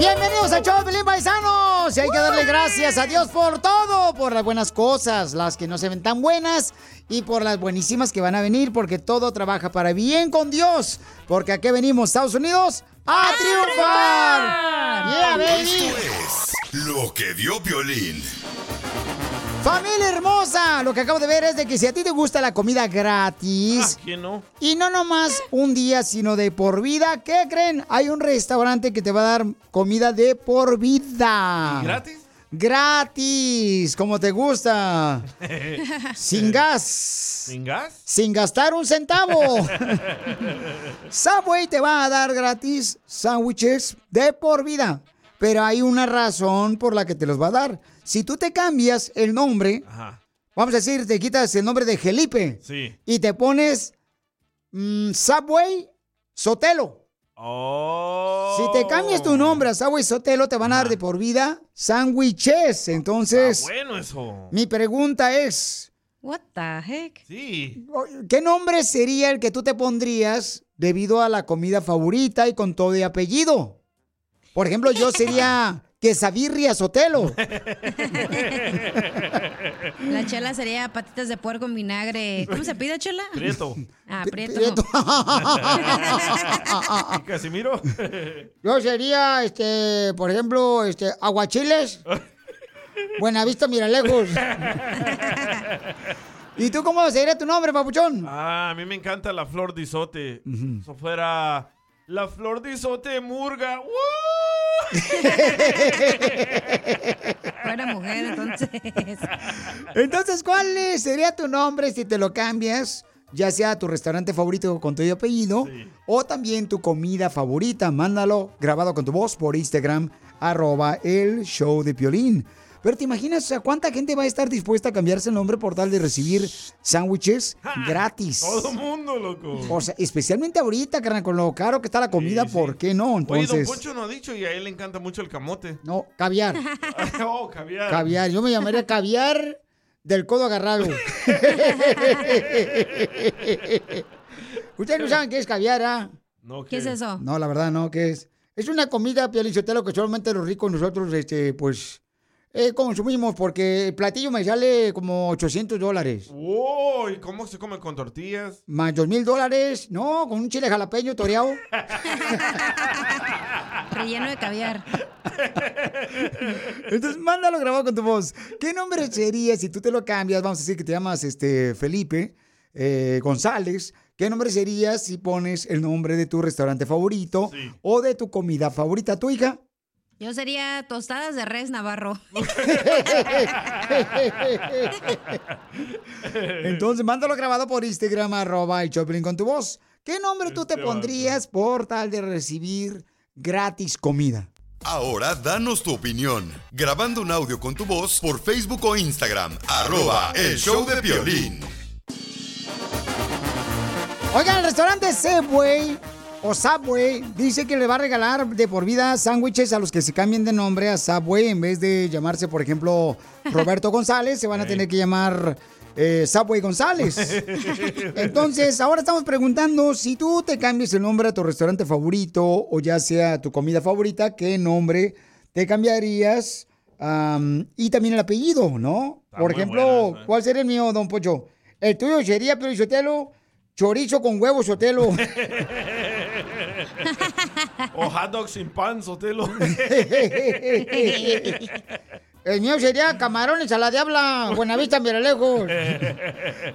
Bienvenidos a Show Pelín Paisanos. Y hay que darle gracias a Dios por todo, por las buenas cosas, las que no se ven tan buenas y por las buenísimas que van a venir, porque todo trabaja para bien con Dios. Porque aquí venimos, Estados Unidos, a triunfar. Yeah, baby. Esto es lo que dio violín. Familia hermosa, lo que acabo de ver es de que si a ti te gusta la comida gratis, ¿Quién no? y no nomás un día, sino de por vida, ¿qué creen? Hay un restaurante que te va a dar comida de por vida. ¿Y gratis? Gratis, como te gusta. Sin gas. ¿Sin gas? Sin gastar un centavo. Subway te va a dar gratis sándwiches de por vida. Pero hay una razón por la que te los va a dar. Si tú te cambias el nombre, Ajá. vamos a decir, te quitas el nombre de Felipe Sí. y te pones mm, Subway Sotelo. Oh. Si te cambias tu nombre a Subway Sotelo, te van a dar de por vida sándwiches. Entonces, Bueno, eso. mi pregunta es, What the heck? Sí. ¿qué nombre sería el que tú te pondrías debido a la comida favorita y con todo de apellido? Por ejemplo, yo sería Quesavirria Sotelo. La chela sería patitas de puerco en vinagre. ¿Cómo se pide, chela? Prieto. Ah, prieto. Prieto. ¿Y Casimiro? Yo sería, este, por ejemplo, este, Aguachiles. Buenavista, mira lejos. ¿Y tú cómo sería tu nombre, papuchón? Ah, a mí me encanta la flor de isote. Eso fuera la flor de isote murga. ¡Woo! Fuera mujer, entonces. Entonces, ¿cuál sería tu nombre si te lo cambias? Ya sea tu restaurante favorito con tu apellido o también tu comida favorita. Mándalo grabado con tu voz por Instagram, arroba el show de Piolín. Pero te imaginas, o sea, ¿cuánta gente va a estar dispuesta a cambiarse el nombre por tal de recibir sándwiches gratis? Todo mundo, loco. O sea, especialmente ahorita, carnal, con lo caro que está la comida, ¿por qué no? Oye, don Entonces, Poncho no ha dicho y a él le encanta mucho el camote. no, caviar. oh, caviar. Caviar, yo me llamaría caviar del codo agarrado. Ustedes no saben qué es caviar, ¿ah? No, ¿Qué es eso? No, la verdad no, ¿qué es? Es una comida, piolichotelo, que solamente los ricos nosotros, este, pues, eh, consumimos, porque el platillo me sale como 800 dólares. Wow, ¿y cómo se come con tortillas? Más 2 mil dólares, no, con un chile jalapeño toreado. Relleno de caviar. Entonces, mándalo grabado con tu voz. ¿Qué nombre sería si tú te lo cambias? Vamos a decir que te llamas este, Felipe eh, González. ¿Qué nombre sería si pones el nombre de tu restaurante favorito o de tu comida favorita? ¿Tu hija? Yo sería tostadas de res navarro. Entonces, mándalo grabado por Instagram, arroba el Choplin con tu voz. ¿Qué nombre tú te pondrías por tal de recibir gratis comida? Ahora danos tu opinión. Grabando un audio con tu voz por Facebook o Instagram. Arroba el show de violín. Oigan, el restaurante Subway o Subway dice que le va a regalar de por vida sándwiches a los que se cambien de nombre a Subway en vez de llamarse, por ejemplo, Roberto González, se van a tener que llamar eh, Subway González. Entonces, ahora estamos preguntando si tú te cambias el nombre a tu restaurante favorito o ya sea tu comida favorita, ¿qué nombre te cambiarías? Am, y también el apellido, ¿no? Por ejemplo, ¿eh? ¿cuál sería el mío, don Pocho? El tuyo sería, pero chorizo con huevo sotelo. O hot dog sin pan, Sotelo. El mío sería camarones a la diabla, Buenavista, lejos.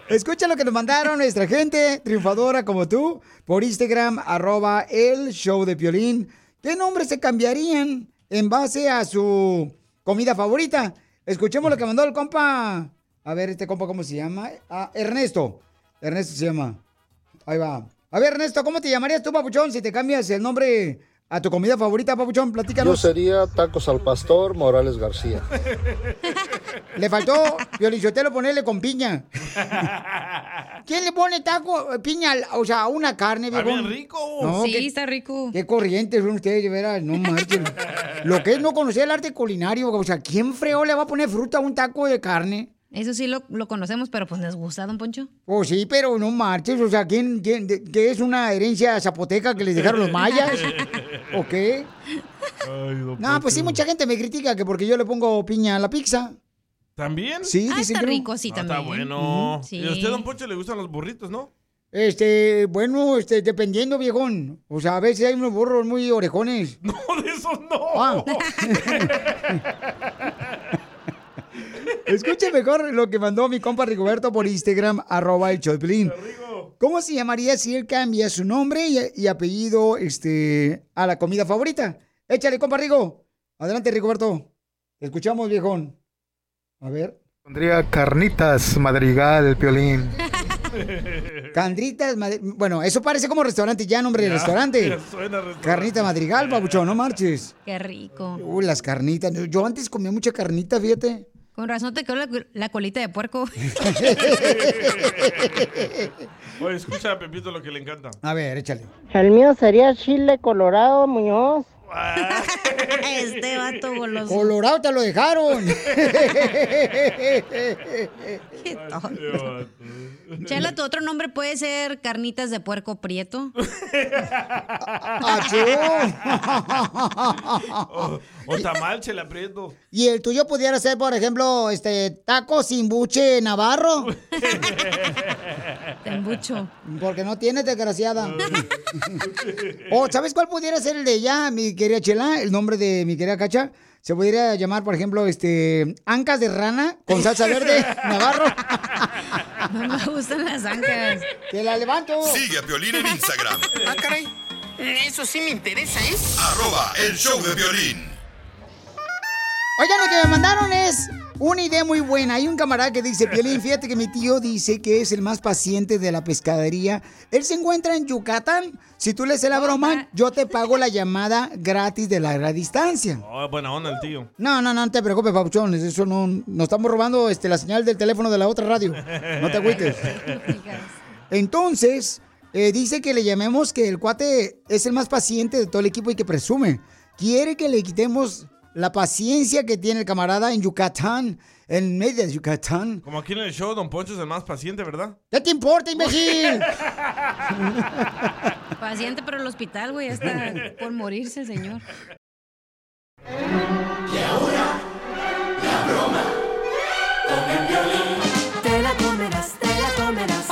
Escucha lo que nos mandaron nuestra gente triunfadora como tú por Instagram, arroba el show de Piolín. ¿Qué nombres se cambiarían en base a su comida favorita? Escuchemos lo que mandó el compa. A ver, este compa, ¿cómo se llama? Ah, Ernesto. Ernesto se llama. Ahí va. A ver, Ernesto, ¿cómo te llamarías tú, papuchón, si te cambias el nombre a tu comida favorita, papuchón? Yo Platícanos. sería Tacos al Pastor Morales García. Le faltó Piolichotelo ponerle con piña. ¿Quién le pone taco, eh, piña, o sea, a una carne, Está viejo? bien rico. No, sí, qué, está rico. qué corrientes son ustedes, de veras, no marchen. Lo que es no conocer el arte culinario, o sea, ¿quién freo le va a poner fruta a un taco de carne? Eso sí lo, lo conocemos, pero pues nos gusta, don Poncho. Pues sí, pero no marches, o sea, ¿quién, quién, de- qué es una herencia zapoteca que les dejaron los mayas? ¿O qué? Ay, don No, pues sí, mucha gente me critica que porque yo le pongo piña a la pizza. ¿También? Sí, Ah, dicen está que no. rico, sí, Ah, también. está bueno. Sí. ¿Y a usted, don Poncho, le gustan los burritos, no? Este, bueno, este, dependiendo, viejón. O sea, a veces hay unos burros muy orejones. No, de esos no. Ah. Escuche mejor lo que mandó mi compa Rigoberto por Instagram, arroba el Choplin. ¿Cómo se llamaría si él cambia su nombre y, y apellido este, a la comida favorita? Échale, compa Rigo. Adelante, Rigoberto. Te escuchamos, viejón. A ver. Pondría carnitas madrigal, Piolín. Candritas, Madri- bueno, eso parece como restaurante, ya nombre de restaurante. Restaurante. Carnita Madrigal, babuchón, no marches. Qué rico. Uy, las carnitas. Yo antes comía mucha carnita, fíjate. Con razón te quedó la, la colita de puerco. Oye, escucha a Pepito lo que le encanta. A ver, échale. El mío sería chile colorado, Muñoz. este vato goloso. Colorado te lo dejaron. Qué tonto. Chela, tu otro nombre puede ser carnitas de puerco prieto. Achú. O, o tamal, se le aprieto. y el tuyo pudiera ser, por ejemplo, este taco sin buche navarro. Te embucho. Porque no tienes, desgraciada. o, ¿sabes cuál pudiera ser el de ella, mi querida Chela? El nombre de mi querida Cacha. Se pudiera llamar, por ejemplo, este ancas de rana con salsa verde navarro. No me gustan las ancas. Te la levanto. Sigue a Piolín en Instagram, Ah, caray. Eso sí me interesa, ¿eh? arroba el show de violín. Oigan, lo que me mandaron es una idea muy buena. Hay un camarada que dice, Piolín, fíjate que mi tío dice que es el más paciente de la pescadería. Él se encuentra en Yucatán. Si tú le haces la broma, yo te pago la llamada gratis de larga distancia. Oh, buena onda el tío. No, no, no te preocupes, papuchones. Eso no... Nos estamos robando este, la señal del teléfono de la otra radio. No te agüites. Entonces, eh, dice que le llamemos que el cuate es el más paciente de todo el equipo y que presume. Quiere que le quitemos la paciencia que tiene el camarada en Yucatán, en medio de Yucatán. Como aquí en el show, Don Poncho es el más paciente, ¿verdad? ¿Qué te importa, imbécil? Paciente, pero el hospital, güey, ya está por morirse el señor. Te la comerás, te la comerás.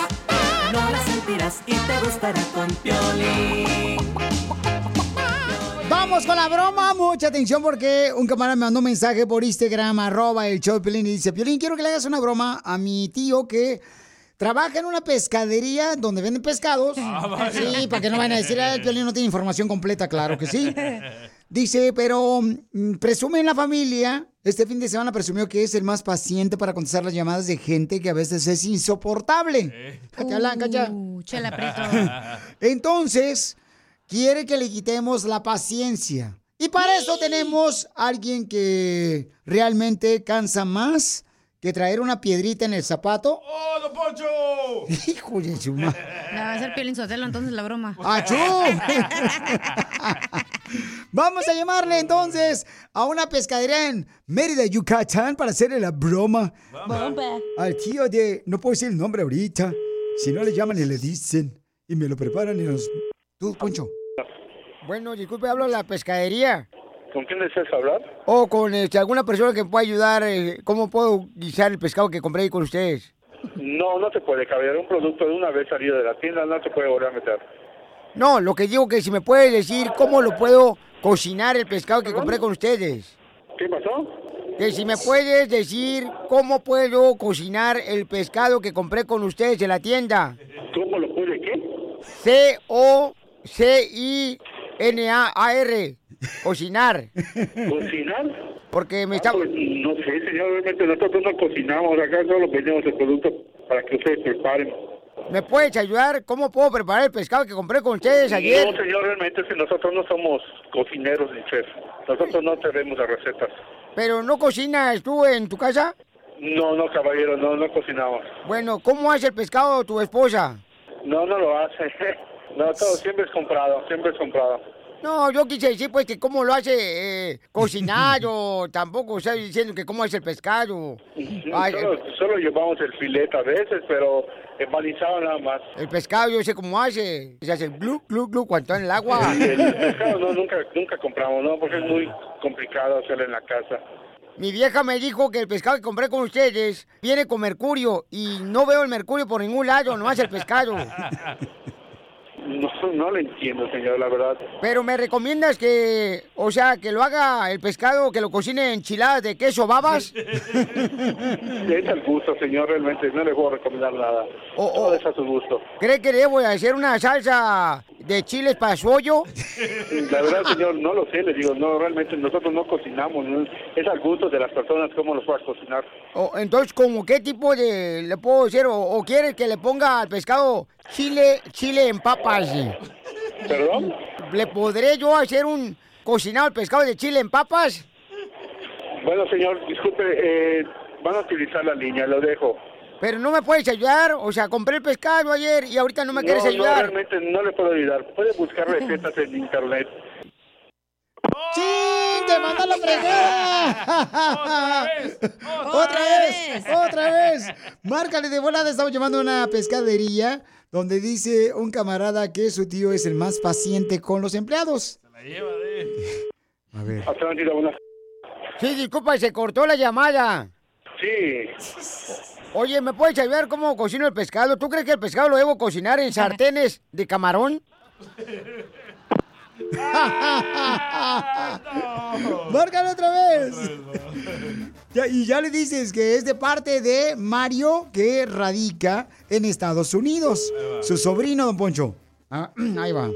No la sentirás y te gustará con Piolín. Vamos con la broma, mucha atención porque un camarada me mandó un mensaje por Instagram, arroba el show de Piolín, y dice, Piolín, quiero que le hagas una broma a mi tío que trabaja en una pescadería donde venden pescados. sí, para que no vayan a decir, "Ah, el Piolín no tiene información completa, claro que sí. Dice, pero mm, presume en la familia, este fin de semana presumió que es el más paciente para contestar las llamadas de gente que a veces es insoportable. ¿Te hablan, cacha? Uh, chela preto. Entonces, quiere que le quitemos la paciencia. Y para eso tenemos a alguien que realmente cansa más que traer una piedrita en el zapato. ¡Oh, Don Poncho! Hijo de su madre. La va a hacer Piolín Sotelo entonces la broma. ¡Achú! Vamos a llamarle entonces a una pescadería en Mérida, Yucatán, para hacerle la broma. Al tío de... No puedo decir el nombre ahorita. Si no le llaman y le dicen. Y me lo preparan y nos... Tú, Poncho. Bueno, disculpe, hablo de la pescadería. ¿Con quién deseas hablar? O con este, alguna persona que me pueda ayudar. eh, ¿Cómo puedo guisar el pescado que compré ahí con ustedes? No, no se puede, caballero. Un producto de una vez salido de la tienda no se puede volver a meter. No, lo que digo que si me puedes decir cómo lo puedo cocinar el pescado que compré con ustedes. ¿Qué pasó? Que si me puedes decir cómo puedo cocinar el pescado que compré con ustedes en la tienda. ¿Cómo lo puede qué? C-O-C-I-N-A-R. Cocinar. ¿Cocinar? Porque me está... Ah, pues, no sé, señor. Realmente nosotros no cocinamos. Acá solo vendemos el producto para que ustedes preparen. ¿Me puedes ayudar? ¿Cómo puedo preparar el pescado que compré con ustedes ayer? No, señor. Realmente que nosotros no somos cocineros ni chefs. Nosotros no tenemos las recetas. ¿Pero no cocinas tú en tu casa? No, no, caballero. No, no cocinamos. Bueno, ¿cómo hace el pescado tu esposa? No, no lo hace. No, todo siempre es comprado. Siempre es comprado. No, yo quise decir pues que cómo lo hace eh, cocinar o tampoco estoy diciendo que cómo hace el pescado. Ay, solo, solo llevamos el filete a veces, pero empanizado nada más. el pescado yo sé cómo hace. Se hace glu, glu, glu cuando está en el agua. El pescado no, nunca, nunca compramos, ¿no? Porque es muy complicado hacerlo en la casa. Mi vieja me dijo que el pescado que compré con ustedes viene con mercurio y no veo el mercurio por ningún lado, nomás el pescado. No, no lo entiendo, señor, la verdad. Pero me recomiendas que, o sea, que lo haga el pescado, que lo cocine enchiladas de queso babas. Es al gusto, señor, realmente. No le puedo recomendar nada. Todo es a su gusto. ¿Cree que debo de hacer una salsa de chiles para su hoyo? La verdad, señor, no lo sé, le digo, no, realmente nosotros no cocinamos, ¿no? es al gusto de las personas cómo los puedas cocinar. O, entonces, ¿como qué tipo de le puedo decir? ¿O, o quiere que le ponga al pescado chile, chile en papas? ¿Perdón? ¿Le podré yo hacer un cocinado al pescado de chile en papas? Bueno, señor, disculpe, eh, van a utilizar la línea, lo dejo. Pero no me puedes ayudar, o sea, compré el pescado ayer y ahorita no me quieres ayudar. No, realmente no le puedo ayudar. Puede buscar recetas en internet. ¡Sí! ¡Te manda la fregada! ¡Otra vez! ¡Otra vez! Márcale de volada, estamos llamando a una pescadería donde dice un camarada que su tío es el más paciente con los empleados. La lleva de... A ver. Sí, disculpa, se cortó la llamada. Sí. Oye, ¿me puedes ayudar cómo cocino el pescado? ¿Tú crees que el pescado lo debo cocinar en sartenes de camarón? ¡Márcale otra vez! Ya- y ya le dices que es de parte de Mario, que radica en Estados Unidos. Su sobrino, don Poncho. Ah, ahí va.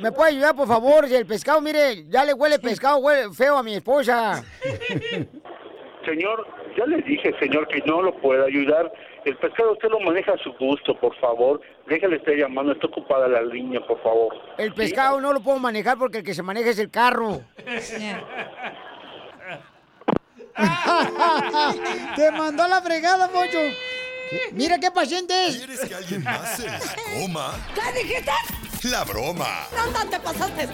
¿Me puede ayudar, por favor? Si el pescado, mire, ya le huele pescado huele feo a mi esposa. Señor, ya le dije, señor, que no lo puedo ayudar. El pescado usted lo maneja a su gusto, por favor. Déjale estar llamando, está ocupada la línea, por favor. El pescado no lo puedo manejar porque el que se maneja es el carro. Te mandó la fregada, Poncho. Mira qué paciente es. ¿Quieres que alguien más se la coma? ¿Qué dijiste? La broma. No, no te pasaste.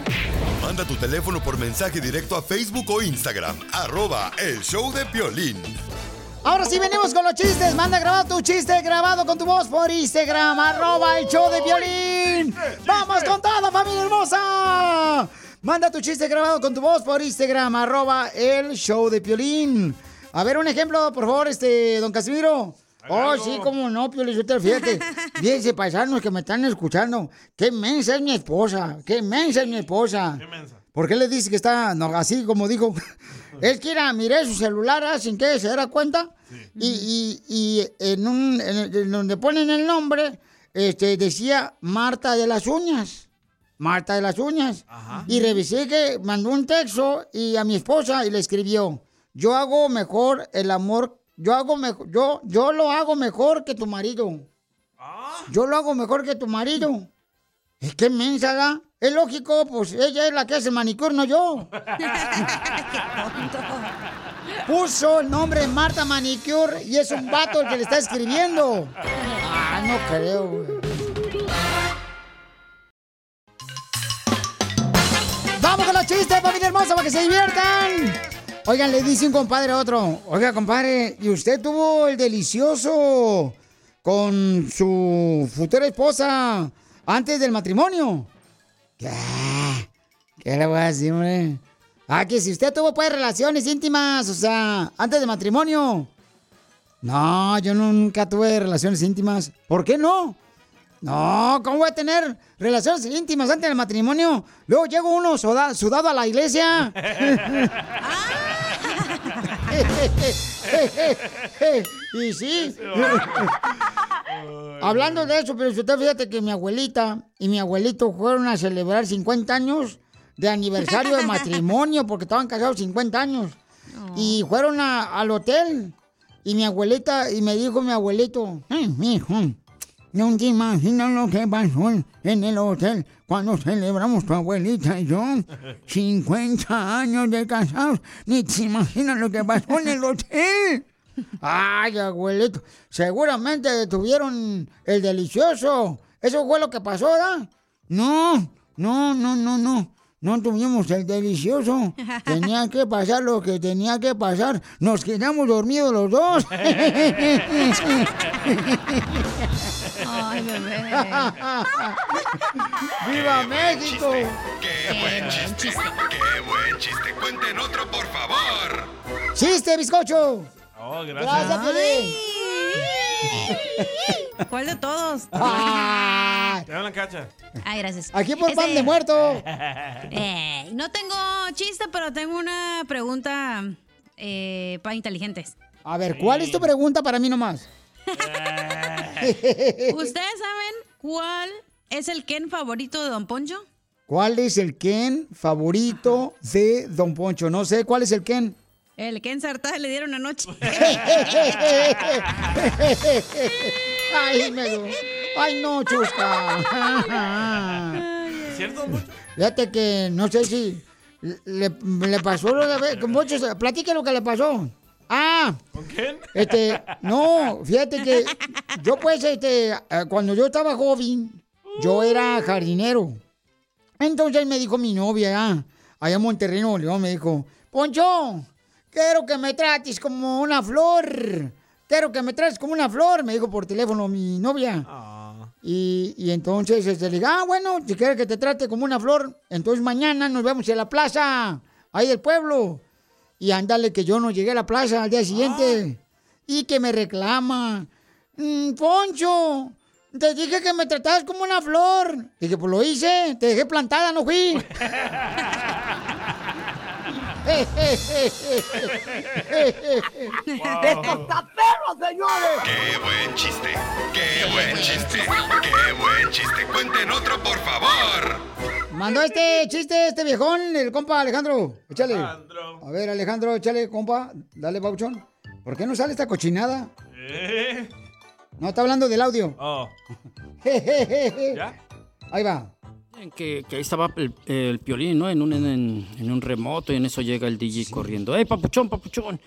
Manda tu teléfono por mensaje directo a Facebook o Instagram. Arroba El Show de Piolín. Ahora sí venimos con los chistes. Manda grabado tu chiste grabado con tu voz por Instagram, arroba el show de violín. ¡Vamos con todo, familia hermosa! Manda tu chiste grabado con tu voz por Instagram, arroba el show de Piolín. A ver, un ejemplo, por favor, este, don Casimiro. Oh, sí, cómo no, Piolín, yo te fíjate. Fíjense, paisanos que me están escuchando. Qué mensa es mi esposa, qué mensa es mi esposa. ¿Por qué le dice que está no, así como dijo? Es que era, miré su celular ah, sin que se diera cuenta. Y, y- y en, un, en, donde ponen el nombre, este, decía Marta de las uñas. Marta de las uñas. Y revisé que mandó un texto y a mi esposa y le escribió, yo hago mejor el amor, yo hago mejor, yo, yo lo hago mejor que tu marido. Yo lo hago mejor que tu marido. Es que mensa, ¿da? Es lógico, pues ella es la que hace manicure, no yo. Puso el nombre Marta Manicure y es un vato el que le está escribiendo. Ah, no creo, güey. ¡Vamos con los chistes, familia hermosa, para que se diviertan! Oigan, le dice un compadre a otro. Oiga, compadre, ¿y usted tuvo el delicioso con su futura esposa antes del matrimonio? ¿Qué? ¿Qué le voy a decir, hombre? Ah, que si usted tuvo pues relaciones íntimas, o sea, antes del matrimonio. No, yo nunca tuve relaciones íntimas. ¿Por qué no? No, ¿cómo voy a tener relaciones íntimas antes del matrimonio? Luego llego uno soda- sudado a la iglesia. y sí. Hablando de eso, pero usted fíjate que mi abuelita y mi abuelito fueron a celebrar 50 años de aniversario de matrimonio porque estaban casados 50 años. Y fueron a- al hotel. Y mi abuelita, y me dijo mi abuelito, "Ay, mijo, no te imaginas lo que pasó en el hotel cuando celebramos tu abuelita y yo. 50 años de casados. Ni te imaginas lo que pasó en el hotel. Ay, abuelito, seguramente tuvieron el delicioso. Eso fue lo que pasó, ¿verdad? No, no, no, no, no. No tuvimos el delicioso. Tenía que pasar lo que tenía que pasar. Nos quedamos dormidos los dos. Ay, bebé. ¡Viva México! ¡Qué buen chiste! ¡Qué buen chiste! ¡Cuenten otro, por favor! ¡Chiste, bizcocho! Oh, Gracias, gracias. Piolín. ¿Cuál de todos? Ah, Te hablan cacha. Ay, gracias. Aquí por pan de muerto. eh, no tengo chiste, pero tengo una pregunta eh, para inteligentes. A ver, ¿cuál es tu pregunta para mí nomás? ¿Ustedes saben cuál es el Ken favorito de Don Poncho? ¿Cuál es el Ken favorito de Don Poncho? No sé, ¿cuál es el Ken? El Ken Sartada le dieron anoche. Ay, me Ay, no, chusca. ¿Cierto? Fíjate que no sé si le, le pasó lo de... Con Poncho, platique lo que le pasó. Ah, ¿Con quién? Este, no, fíjate que yo pues, este, eh, cuando yo estaba joven, yo era jardinero. Entonces me dijo mi novia, ah, allá en Monterrey, Nuevo León, me dijo, Poncho, quiero que me trates como una flor. Quiero que me trates como una flor, me dijo por teléfono mi novia. Y, y entonces este, le dije, ah, bueno, si quieres que te trate como una flor, entonces mañana nos vemos en la plaza, ahí del pueblo. Y ándale, que yo no llegué a la plaza al día siguiente. Y que me reclama. "Mm, Poncho, te dije que me tratabas como una flor. Dije, pues lo hice, te dejé plantada, no fui. ¡Esto está perro, señores! ¡Qué buen chiste! ¡Qué buen chiste! ¡Qué buen chiste! ¡Cuenten otro, por favor! Mandó este chiste, este viejón, el compa Alejandro. Échale. A ver, Alejandro, échale, compa. Dale, Pauchón. ¿Por qué no sale esta cochinada? ¿Eh? No, está hablando del audio. Oh. ¿Ya? Ahí va. Que, que ahí estaba el, el piolín, ¿no? En un, en, en un remoto y en eso llega el DJ corriendo. ¡Ey, papuchón, papuchón!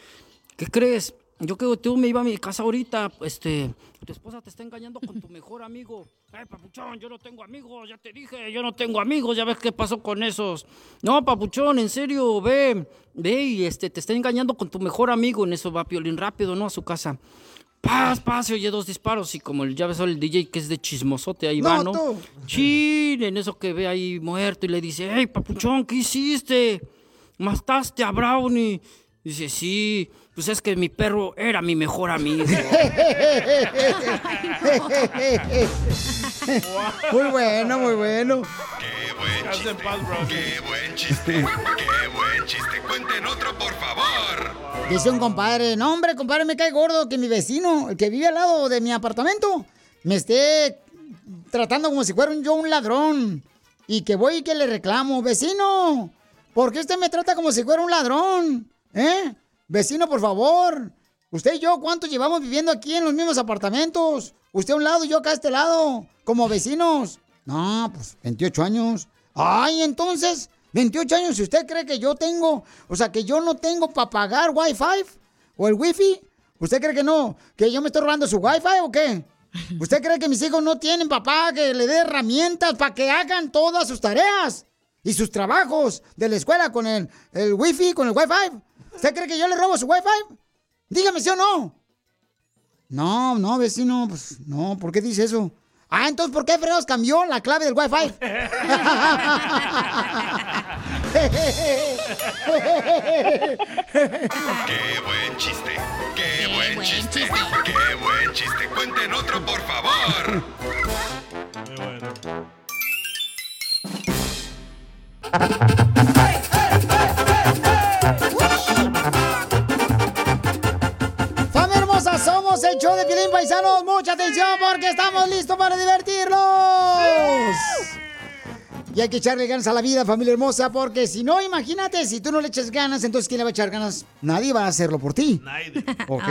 ¿Qué crees? Yo que tú me iba a mi casa ahorita, este, tu esposa te está engañando con tu mejor amigo. ¡Ey, papuchón, yo no tengo amigos! Ya te dije, yo no tengo amigos, ya ves qué pasó con esos. No, papuchón, en serio, ve, ve y este, te está engañando con tu mejor amigo. En eso va piolín rápido, ¿no? A su casa. Paz, paz, se oye dos disparos y como el- ya ves el DJ que es de chismosote, ahí va, No, ¿no? tú. Chin, en eso que ve ahí muerto y le dice, hey, papuchón, ¿qué hiciste? ¿Mataste a Brownie? Dice, sí, pues es que mi perro era mi mejor amigo. Muy bueno, muy bueno. ¡Qué buen chiste! ¡Qué buen chiste! ¡Qué buen chiste! ¡Cuenten otro, por favor! Dice un compadre, no hombre, compadre, me cae gordo que mi vecino, el que vive al lado de mi apartamento, me esté tratando como si fuera un- yo un ladrón. Y que voy y que le reclamo, vecino, ¿por qué usted me trata como si fuera un ladrón? ¿Eh? Vecino, por favor. Usted y yo, ¿cuánto llevamos viviendo aquí en los mismos apartamentos? Usted a un lado yo acá a este lado, como vecinos. No, pues 28 años. Ay, entonces, 28 años, si usted cree que yo tengo, o sea, que yo no tengo para pagar Wi-Fi o el Wi-Fi, ¿usted cree que no? ¿Que yo me estoy robando su Wi-Fi o qué? ¿Usted cree que mis hijos no tienen papá que le dé herramientas para que hagan todas sus tareas y sus trabajos de la escuela con el, el Wi-Fi, con el Wi-Fi? ¿Usted cree que yo le robo su Wi-Fi? Dígame si o no. No, no, vecino, pues no, ¿por qué dice eso? Ah, entonces, ¿por qué fregados cambió la clave del Wi-Fi? ¡Qué buen chiste! ¡Qué buen chiste! ¡Qué buen chiste! ¡Cuenten otro, por favor! ¡Familia el show de Pilín Paisanos. Mucha atención porque estamos listos para divertirnos. Y hay que echarle ganas a la vida, familia hermosa, porque si no, imagínate, si tú no le echas ganas, entonces ¿quién le va a echar ganas? Nadie va a hacerlo por ti. ¿Ok?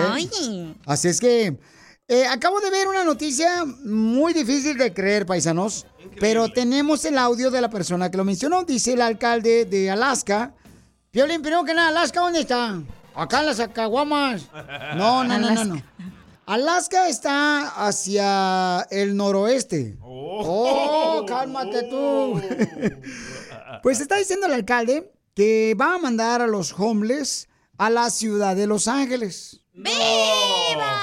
Así es que eh, acabo de ver una noticia muy difícil de creer, paisanos, pero tenemos el audio de la persona que lo mencionó. Dice el alcalde de Alaska. Piolín, primero que nada, ¿Alaska dónde está? Acá en las Acaguamas. No, no, no, no, no. Alaska está hacia el noroeste. Oh, cálmate tú. pues está diciendo el alcalde que va a mandar a los homeless a la ciudad de Los Ángeles. ¡Viva!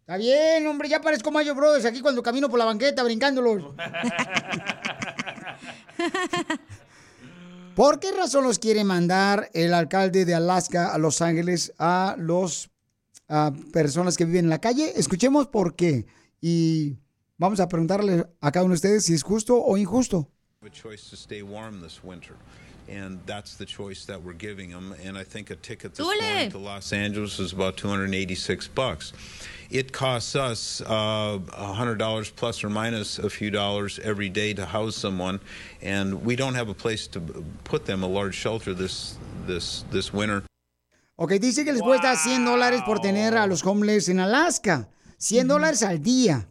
Está bien, hombre, ya parezco Mayo Brothers aquí cuando camino por la banqueta brincándolos. ¿Por qué razón los quiere mandar el alcalde de Alaska a Los Ángeles a los a personas que viven en la calle? Escuchemos por qué. Y vamos a preguntarle a cada uno de ustedes si es justo o injusto. have a choice to stay warm this winter. And that's the choice that we're giving them. And I think a ticket this morning to Los Angeles is about 286 bucks. It costs us uh, $100 plus or minus a few dollars every day to house someone, and we don't have a place to put them, a large shelter this this this winter. Ok, dice que les cuesta 100 dólares por tener a los homeless en Alaska. 100 dólares al día.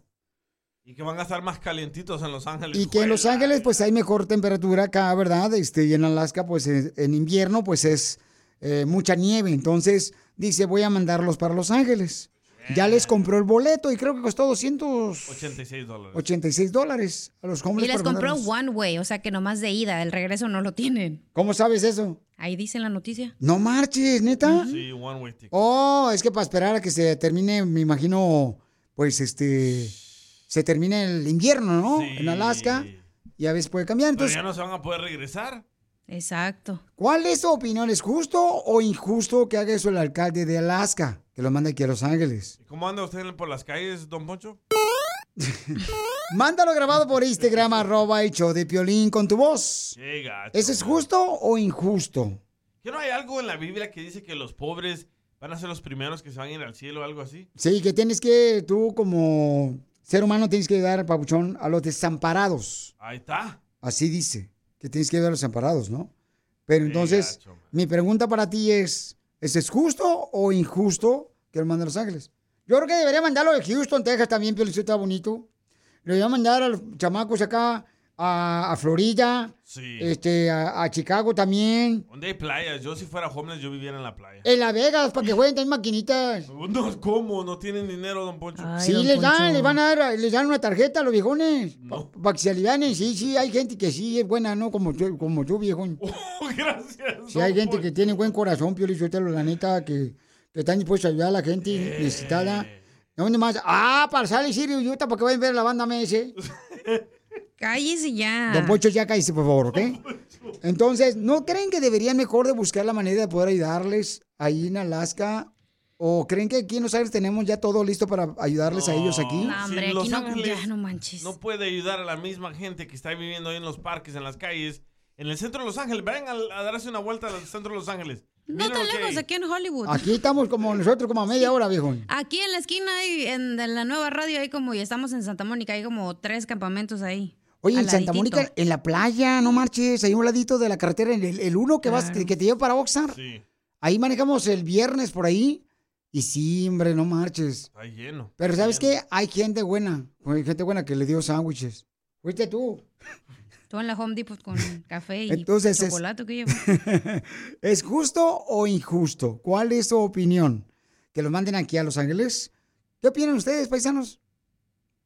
Y que van a estar más calientitos en Los Ángeles. Y que en Los Ángeles pues hay mejor temperatura acá, ¿verdad? Este, y en Alaska pues en, en invierno pues es eh, mucha nieve. Entonces dice voy a mandarlos para Los Ángeles. Ya les compró el boleto y creo que costó 286 86 dólares. dólares a los homeless. Y les compró one way, o sea que nomás de ida, el regreso no lo tienen. ¿Cómo sabes eso? Ahí dice en la noticia. No marches, neta. Sí, one way ticket. Oh, es que para esperar a que se termine, me imagino, pues este, se termine el invierno, ¿no? Sí. En Alaska. Y a veces puede cambiar. Pero Entonces, ya no se van a poder regresar. Exacto. ¿cuál es tu opinión? ¿Es justo o injusto que haga eso el alcalde de Alaska? Que lo mande aquí a Los Ángeles. ¿Cómo anda usted por las calles, don Poncho? Mándalo grabado por Instagram, arroba el show de Piolín con tu voz. Qué gacho, ¿Eso es justo o injusto? ¿Que no hay algo en la Biblia que dice que los pobres van a ser los primeros que se van a ir al cielo o algo así? Sí, que tienes que, tú como ser humano tienes que ayudar, papuchón, a los desamparados. Ahí está. Así dice, que tienes que ayudar a los desamparados, ¿no? Pero entonces, mi pregunta para ti es, ¿es es justo o injusto que lo mande a Los Ángeles? Yo creo que debería mandarlo de Houston, Texas también, pero está bonito. Lo debería mandar a los chamacos acá, a, a Florida, Sí. este, a, a Chicago también, Donde hay playas. Yo si fuera homeless, yo viviera en la playa. en Las Vegas, para que jueguen también maquinitas. No, ¿cómo? No tienen dinero, don Poncho. Sí, les dan, les van a dar, les dan una tarjeta a los viejones, para que se alivianen. Sí, sí, hay gente que sí es buena, ¿no? Como tú, como tú viejón. Gracias. Sí, hay gente que tiene buen corazón, Pio Lizotelo, la neta, que, que están dispuestos a ayudar a la gente necesitada. ¿Dónde más? Ah, para salir Sirio Utah, para que vayan a ver la banda MS. Cállese ya. Don Pocho, ya cállese, por favor, ¿ok? Entonces, ¿no creen que deberían mejor de buscar la manera de poder ayudarles ahí en Alaska? ¿O creen que aquí en Los Ángeles tenemos ya todo listo para ayudarles a ellos aquí? No, hombre, Si aquí Los no, Ángeles ya no manches. No puede ayudar a la misma gente que está viviendo ahí en los parques, en las calles, en el centro de Los Ángeles. Vayan a, a darse una vuelta al centro de Los Ángeles. No tan lejos, hay. aquí en Hollywood. Aquí estamos como nosotros, como a media hora, viejo. Aquí en la esquina, hay, en, la nueva radio, hay como, y estamos en Santa Mónica, hay como tres campamentos ahí. Oye, en Santa. Mónica, en la playa, no marches, ahí a un ladito de la carretera, en el, el uno que vas, que, que te lleva para Oxnard. Sí, Ahí manejamos el viernes por ahí. Y sí, hombre, no marches. está lleno. Pero ¿sabes qué? Hay gente buena. Hay gente buena que le dio sándwiches. Fuiste tú. Tú en la Home Depot con café y Entonces es- chocolate que llevo. ¿Es justo o injusto? ¿Cuál es tu opinión? ¿Que los manden aquí a Los Ángeles? ¿Qué opinan ustedes, paisanos?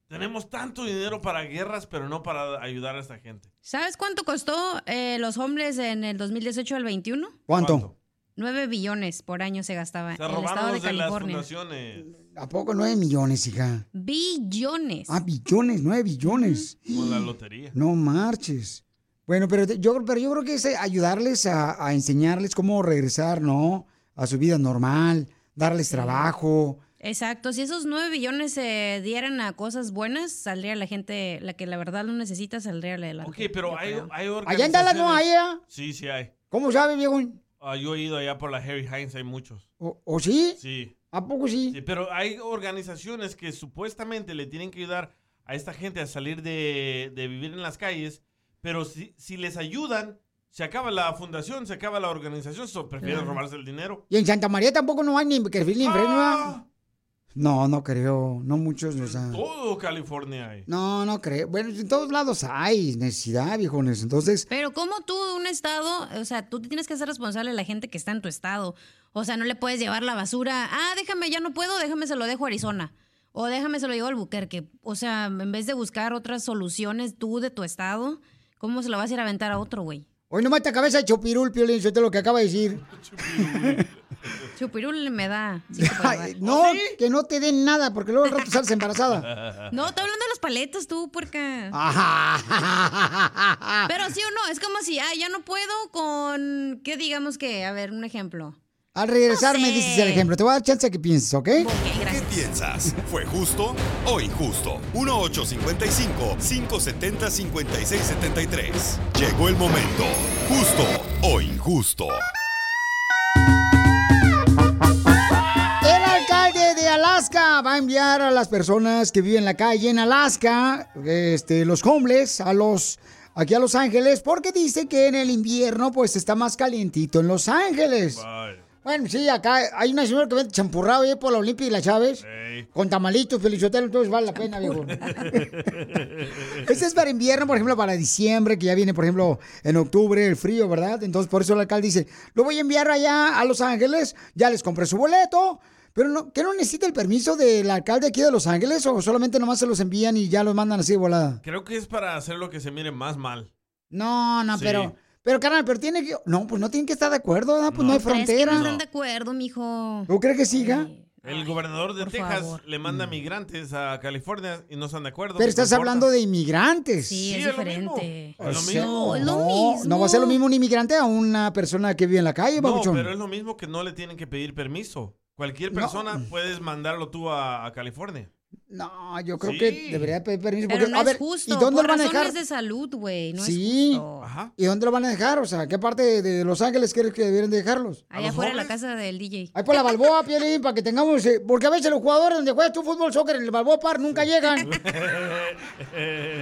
Tenemos tanto dinero para guerras, pero no para ayudar a esta gente. ¿Sabes cuánto costó eh, los hombres en el 2018 al 21? ¿Cuánto? 9 billones por año se gastaba Se en el estado de de las California. fundaciones. ¿A poco nueve millones, hija? Billones. Ah, billones, nueve billones. Como la lotería. No marches. Bueno, pero te- yo, pero yo creo que es eh, ayudarles a, a enseñarles cómo regresar, ¿no? A su vida normal, darles trabajo. Exacto, si esos nueve billones se dieran a cosas buenas, saldría la gente, la que la verdad lo necesita, saldría adelante. Ok, pero hay, hay Allá en Dallas no hay, organizaciones- ¿eh? Sí, sí hay. ¿Cómo sabe, viejo? Ah, yo he ido allá por la Harry Hines, hay muchos. ¿O, o sí? Sí. ¿A poco sí? Sí, pero hay organizaciones que supuestamente le tienen que ayudar a esta gente a salir de, de vivir en las calles, pero si, si les ayudan, se acaba la fundación, se acaba la organización, so prefieren robarse el dinero. Y en Santa María tampoco no hay ni que ni Ah. No, no creo. No muchos, o sea. Todo California hay. No, no creo. Bueno, en todos lados hay necesidad, viejones. Entonces, Pero como tú, un estado, o sea, tú te tienes que ser responsable de la gente que está en tu estado. O sea, no le puedes llevar la basura. Ah, déjame, ya no puedo, déjame se lo dejo a Arizona. O déjame se lo llevo al Buquerque. O sea, en vez de buscar otras soluciones tú de tu estado, ¿cómo se lo vas a ir a aventar a otro, güey? hoy no mata cabeza de chopirul, Piolín, eso es lo que acaba de decir. Chupirul me da. No, que no te den nada, porque luego al rato sales embarazada. No, estoy hablando de los paletos tú, puerca. Ajá. Pero sí o no, es como si, ah, ya no puedo con, ¿qué digamos que? A ver, un ejemplo. Al regresar No me dices el ejemplo. Te voy a dar chance a que pienses, ¿ok? ¿Qué piensas? ¿Fue justo o injusto? 1-855-570-5673. Llegó el momento. ¿Justo o injusto? Alaska va a enviar a las personas que viven en la calle en Alaska, este, los homeless, a los aquí a Los Ángeles, porque dice que en el invierno pues está más calientito en Los Ángeles. Bueno, sí, acá hay una señora que vende champurrado ahí por la Olimpia y la Chávez. Con tamalitos, felichotelo, entonces vale la pena, viejo. Este es para invierno, por ejemplo, para diciembre, que ya viene, por ejemplo, en octubre, el frío, ¿verdad? Entonces, por eso el alcalde dice, lo voy a enviar allá a Los Ángeles, ya les compré su boleto, pero no, ¿que no necesita el permiso del alcalde aquí de Los Ángeles o solamente nomás se los envían y ya los mandan así de volada? Creo que es para hacer lo que se mire más mal. No, no, Sí. pero, pero carnal, pero tiene que, no, pues no tienen que estar de acuerdo, ¿verdad? Pues no, hay ¿Crees que frontera. no están de acuerdo, mijo? ¿Tú crees que siga? El gobernador de Texas favor. le manda migrantes a California y no están de acuerdo. Pero ¿qué estás importa? hablando de inmigrantes. Sí, es es lo mismo. diferente. O Es lo sea, mismo. es lo no, mismo. no va a ser lo mismo un inmigrante a una persona que vive en la calle, No, babuchón. pero es lo mismo que no le tienen que pedir permiso. Cualquier persona puedes mandarlo tú a, a California. No, yo creo Sí. que debería pedir permiso. Pero Porque, no a es ver, justo. ¿y dónde por lo van a dejar? de salud, güey. No sí. es justo. Ajá. ¿Y dónde lo van a dejar? O sea, ¿qué parte de, Los Ángeles crees que deberían dejarlos? Allá afuera de la casa del DJ. Ahí por la Balboa, Pielín, para que tengamos... eh, porque a veces los jugadores donde juegas tu fútbol, soccer, en el Balboa Park, nunca llegan.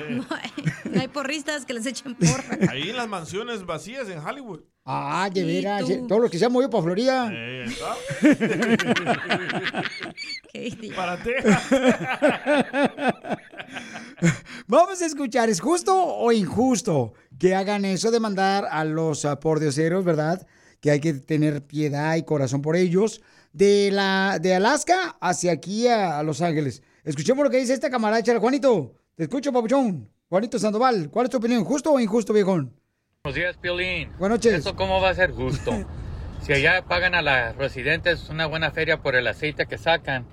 No hay, no hay porristas que les echen porra. Ahí en las mansiones vacías en Hollywood. Ah, de ¿Y veras. eh, Todos los que se han movido para Florida. Eh. Qué. Para Texas. Vamos a escuchar, ¿es justo o injusto que hagan eso de mandar a los ah, pordioseros, verdad? Que hay que tener piedad y corazón por ellos, de la de Alaska hacia aquí a, a Los Ángeles. Escuchemos lo que dice esta camarada, Juanito. Te escucho, papuchón. Juanito Sandoval, ¿cuál es tu opinión? ¿Justo o injusto, viejón? Buenos días, Piolín. Buenas noches. ¿Eso cómo va a ser justo? si allá pagan a los residentes una buena feria por el aceite que sacan,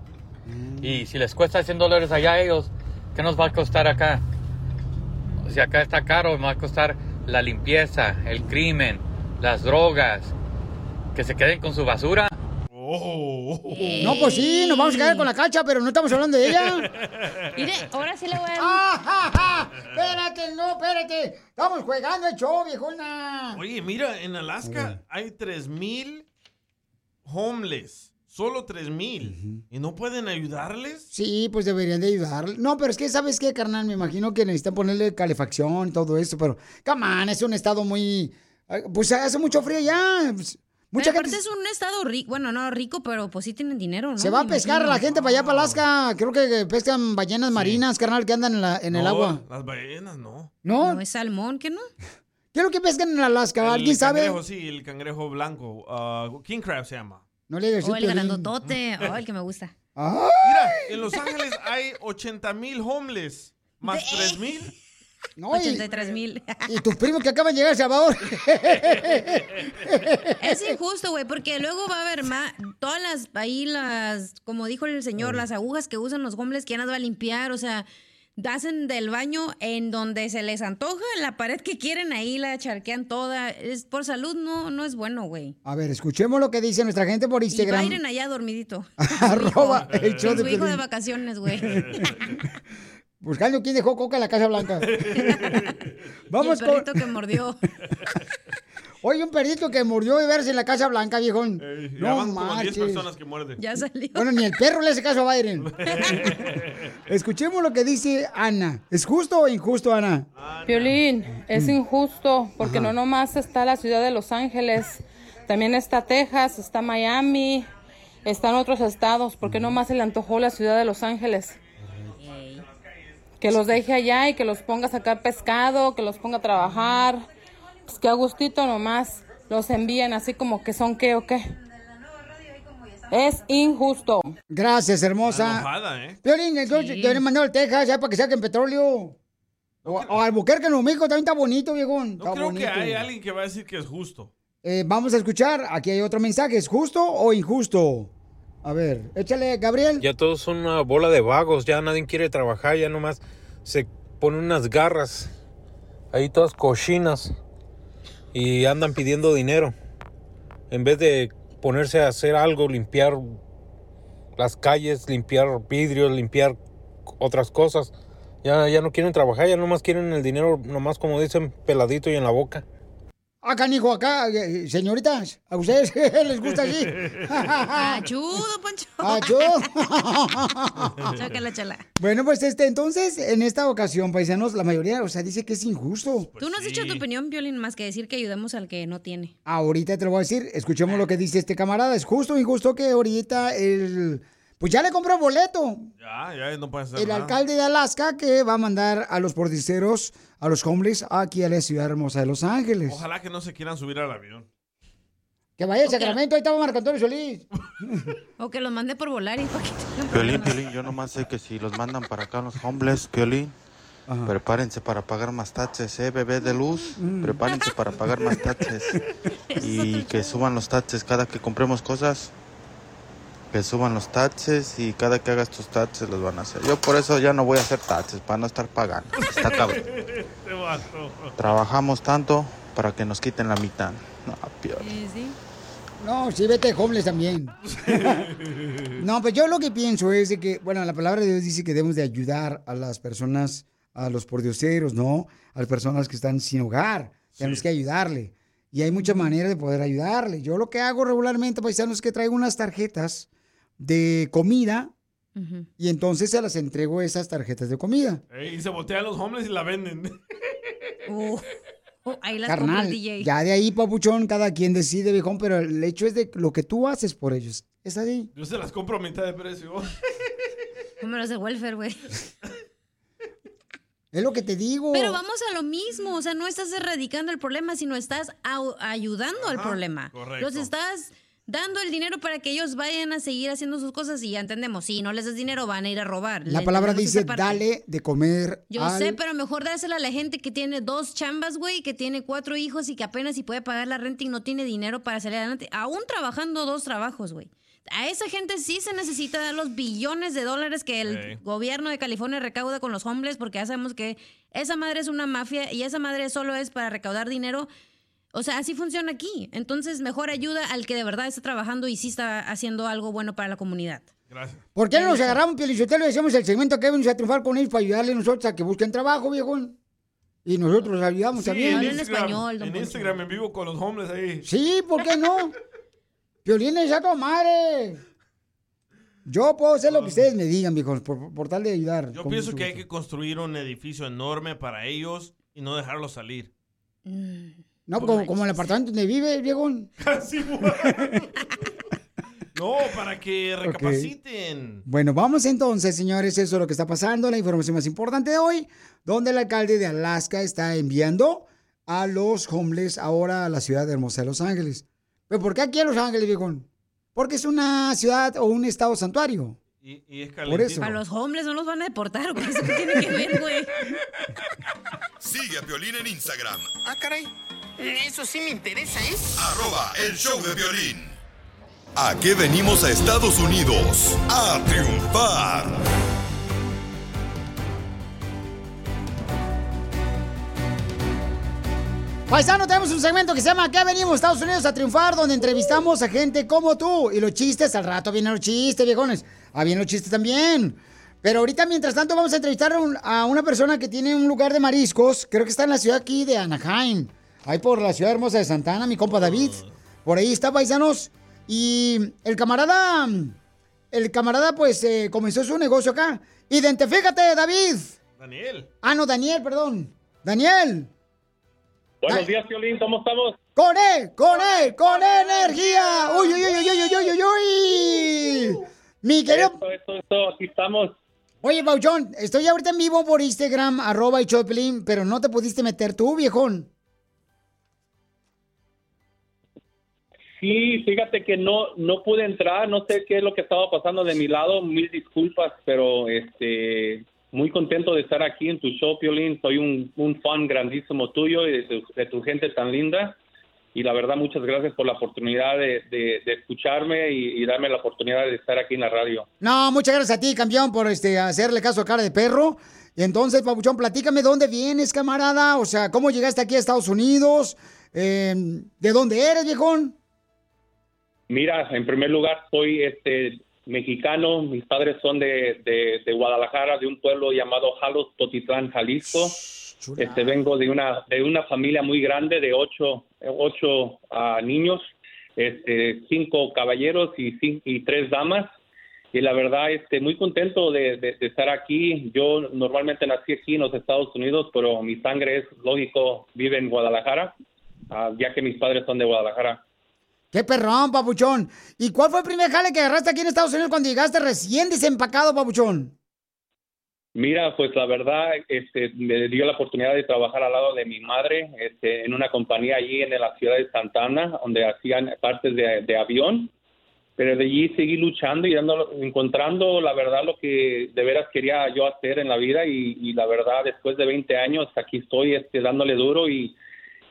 y si les cuesta 100 dólares allá a ellos, ¿qué nos va a costar acá? Si acá está caro, me va a costar la limpieza, el crimen, las drogas, que se queden con su basura. No, pues sí, nos vamos a quedar con la cacha, pero no estamos hablando de ella. Mire, ahora sí le voy a dar. ¡Ah, ja, ja! Espérate, no, espérate. Estamos jugando el show, viejona. Oye, mira, en Alaska hay 3000 homeless. Solo 3000. ¿Y no pueden ayudarles? Sí, pues deberían de ayudar. No, pero es que, ¿sabes qué, carnal? Me imagino que necesitan ponerle calefacción y todo eso, pero, come on, es un estado muy... Pues hace mucho frío ya. Pues, Mucha Pero gente aparte es un estado rico, bueno, no rico, pero pues sí tienen dinero, ¿no? se va a pescar la gente para allá, para Alaska. Creo que pescan ballenas marinas, carnal, que andan en, la- en el No, agua. Las ballenas, no. ¿No? No es salmón, ¿qué no? ¿Qué es lo que pescan en Alaska? ¿Alguien el sabe? cangrejo, sí, el cangrejo blanco. ah, king crab se llama. No le digas O el grandotote, oh, el que me gusta. Mira, en Los Ángeles hay 80 mil homeless. Más 3 mil. No, y- 83 mil. Y tus primos que acaban de llegar a Salvador. Es injusto, güey, porque luego va a haber más, todas las, ahí las, como dijo el señor, las agujas que usan los hombres, ¿quién las va a limpiar? O sea, hacen del baño en donde se les antoja, en la pared que quieren, ahí la charquean toda. Es, por salud no, no es bueno, güey. A ver, escuchemos lo que dice nuestra gente por Y Instagram. Byron allá dormidito. Arroba el show de su hijo de vacaciones, güey. Buscando quién dejó coca en la Casa Blanca. Vamos y el con... perrito que mordió. Oye, un perrito que murió de verse en la Casa Blanca, viejón. Ya no como 10 marches. personas que muerden. Ya salió. Bueno, ni el perro le hace caso a Byron. Escuchemos lo que dice Ana. ¿Es justo o injusto, Ana? Piolín, es Mm. injusto porque Ajá. no nomás está la ciudad de Los Ángeles, también está Texas, está Miami, están otros estados. ¿Por qué nomás se le antojó la ciudad de Los Ángeles? Que los deje allá y que los ponga a sacar pescado, que los ponga a trabajar. Pues que a gustito nomás los envíen así como que son qué o qué. Es injusto. Gracias, hermosa. Enojada, ¿eh? Piolín, entonces Sí. te hubieran mandado al Texas ya para que saquen petróleo. O, o Albuquerque, Nuevo México, también está bonito, viejón. No Está creo bonito. que hay alguien que va a decir que es justo. Eh, vamos a escuchar, aquí hay otro mensaje. ¿Es justo o injusto? A ver, échale, Gabriel. Ya todos son una bola de vagos, ya nadie quiere trabajar, ya nomás se ponen unas garras, ahí todas cochinas, y andan pidiendo dinero. En vez de ponerse a hacer algo, limpiar las calles, limpiar vidrios, limpiar otras cosas, ya, ya no quieren trabajar, ya nomás quieren el dinero, nomás como dicen, peladito y en la boca. Acá, hijo, acá, eh, señoritas, ¿a ustedes les gusta así? Achudo, Poncho. Achú. Chácala, chala. Bueno, pues este, entonces, en esta ocasión, paisanos, la mayoría, o sea, dice que es injusto. Tú no has dicho tu opinión, Violín, más que decir que ayudemos al que no tiene. Ahorita te lo voy a decir, escuchemos lo que dice este camarada. ¿Es justo o injusto que ahorita el... Pues ya le compró boleto Ya, ya no puede hacer el nada. alcalde de Alaska que va a mandar a los pordiceros, a los homeless, aquí a la ciudad hermosa de Los Ángeles. Ojalá que no se quieran subir al avión. Que vaya a Sacramento, ahí estaba Marco Antonio Solís. O que los mande por volar y Piolín. Piolín, yo nomás sé que si los mandan para acá los homeless, Piolín, prepárense para pagar más taxes, ¿eh, bebé de luz? Mm. Prepárense para pagar más taxes. Y que suban los taxes cada que compremos cosas. Que suban los taxes y cada que hagas tus taxes los van a hacer. Yo por eso ya no voy a hacer taxes, para no estar pagando. Está cabrón. Este. Trabajamos tanto para que nos quiten la mitad. No, Piolín. No, sí, vete homeless también. no, pues yo lo que pienso es de que, bueno, la palabra de Dios dice que debemos de ayudar a las personas, a los pordioseros, ¿no? A las personas que están sin hogar. Tenemos que ayudarle. Y hay muchas maneras de poder ayudarle. Yo lo que hago regularmente, paisanos, es que traigo unas tarjetas de comida y entonces se las entrego esas tarjetas de comida. Y se voltean los homeless y la venden. Uh, oh, ahí las Carnal, el DJ. ya de ahí, papuchón, cada quien decide, viejón, pero el hecho es de lo que tú haces por ellos. Es así. Yo se las compro a mitad de precio. Números de welfare, güey. Es lo que te digo. Pero vamos a lo mismo, o sea, no estás erradicando el problema, sino estás ayudando al problema. correcto. Los estás dando el dinero para que ellos vayan a seguir haciendo sus cosas y ya entendemos, si no les das dinero van a ir a robar. La palabra dice, dale de comer Yo al- sé, pero mejor dásela a la gente que tiene dos chambas, güey, que tiene cuatro hijos y que apenas si puede pagar la renta y no tiene dinero para salir adelante, aún trabajando dos trabajos, güey. A esa gente sí se necesita dar los billones de dólares que el gobierno de California recauda con los homeless, porque ya sabemos que esa madre es una mafia y esa madre solo es para recaudar dinero. O sea, así funciona aquí. Entonces, mejor ayuda al que de verdad está trabajando y sí está haciendo algo bueno para la comunidad. Gracias. ¿Por qué no nos agarramos, Pielichotelo, y hacemos el segmento que venimos a triunfar con ellos para ayudarle nosotros a que busquen trabajo, viejón? Y nosotros los ayudamos Sí, también. en Instagram, en Instagram en vivo con los homeless ahí. Sí, ¿por qué no? Piolín es a tu madre. Yo puedo hacer lo que ustedes me digan, viejos, por, por tal de ayudar. Yo pienso que hay que construir un edificio enorme para ellos y no dejarlos salir. No, como, como el apartamento donde vive, viejón. Casi No, para que recapaciten. Bueno, vamos entonces, señores, eso es lo que está pasando, la información más importante de hoy, donde el alcalde de Alaska está enviando a los homeless ahora a la ciudad de hermosa de Los Ángeles. ¿Pero por qué aquí a Los Ángeles, viejón? Porque es una ciudad o un estado santuario. Y, y es Por eso. A los homeless no los van a deportar, güey. ¿Eso qué tiene que ver, güey? Sigue a Piolín en Instagram, Ah, caray. Eso sí me interesa, ¿eh? Arroba el show de violín. ¿A qué venimos a Estados Unidos? A triunfar. Paisano, tenemos un segmento que se llama Acá venimos a Estados Unidos a triunfar, donde entrevistamos a gente como tú. Y los chistes, al rato vienen los chistes, viejones. Ah, vienen los chistes también. Pero ahorita, mientras tanto, vamos a entrevistar a una persona que tiene un lugar de mariscos. Creo que está en la ciudad aquí de Anaheim. Ahí por la ciudad hermosa de Santana, mi compa David. Por ahí está, paisanos. Y el camarada, el camarada, pues, eh, comenzó su negocio acá. Identifícate, David. Daniel. Ah, no, Daniel, perdón. Daniel. Buenos días, Piolín, ¿cómo estamos? ¡Con él! ¡Con él! ¡Con energía! ¡Uy, uy, uy, uy, uy, uy, uy, uy! Mi querido... Esto, esto, esto, aquí estamos. Oye, Pauchón, estoy ahorita en vivo por Instagram, arroba y Choplin, pero no te pudiste meter tú, viejón. Sí, fíjate que no no pude entrar, no sé qué es lo que estaba pasando de mi lado, mil disculpas, pero este muy contento de estar aquí en tu show, Piolín. Soy un, fan grandísimo tuyo y de tu, de tu gente tan linda. Y la verdad, muchas gracias por la oportunidad de, escucharme y, darme la oportunidad de estar aquí en la radio. No, muchas gracias a ti, campeón, por este hacerle caso a cara de perro. Entonces, Papuchón, platícame dónde vienes, camarada. O sea, ¿cómo llegaste aquí a Estados Unidos? Eh, ¿De dónde eres, viejón? Mira, en primer lugar, soy este mexicano. Mis padres son de, de, de Guadalajara, de un pueblo llamado Jalos, Totitlán, Jalisco. Este, vengo de una de una familia muy grande de ocho, ocho ah, niños, este, cinco caballeros y, y tres damas. Y la verdad, este, muy contento de, de- de estar aquí. Yo normalmente nací aquí en los Estados Unidos, pero mi sangre es lógico, vive en Guadalajara, ah, ya que mis padres son de Guadalajara. ¡Qué perrón, Papuchón! ¿Y cuál fue el primer jale que agarraste aquí en Estados Unidos cuando llegaste recién desempacado, Papuchón? Mira, pues la verdad, este, me dio la oportunidad de trabajar al lado de mi madre, este, en una compañía allí en la ciudad de Santana, donde hacían partes de, avión. Pero de allí seguí luchando y dando, encontrando la verdad lo que de veras quería yo hacer en la vida y, y la verdad después de 20 años aquí estoy este, dándole duro y,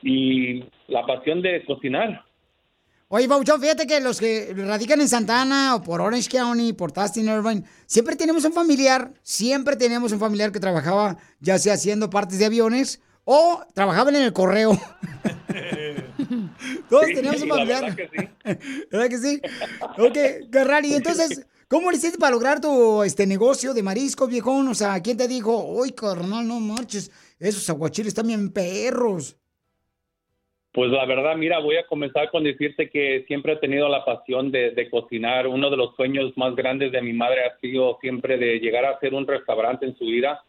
y la pasión de cocinar. Oye, Papuchón, fíjate que los que radican en Santana o por Orange County, por Tustin, Irvine, siempre tenemos un familiar, siempre tenemos un familiar que trabajaba ya sea haciendo partes de aviones o trabajaban en el correo. Todos Sí, teníamos un la familiar. verdad que sí. ¿Verdad que sí? Ok, Garrari, entonces, ¿cómo le hiciste para lograr tu este negocio de mariscos, viejón? O sea, ¿quién te dijo, uy, carnal, no marches, esos aguachiles están bien perros? Pues la verdad, mira, voy a comenzar con decirte que siempre he tenido la pasión de, de cocinar. Uno de los sueños más grandes de mi madre ha sido siempre de llegar a hacer un restaurante en su vida.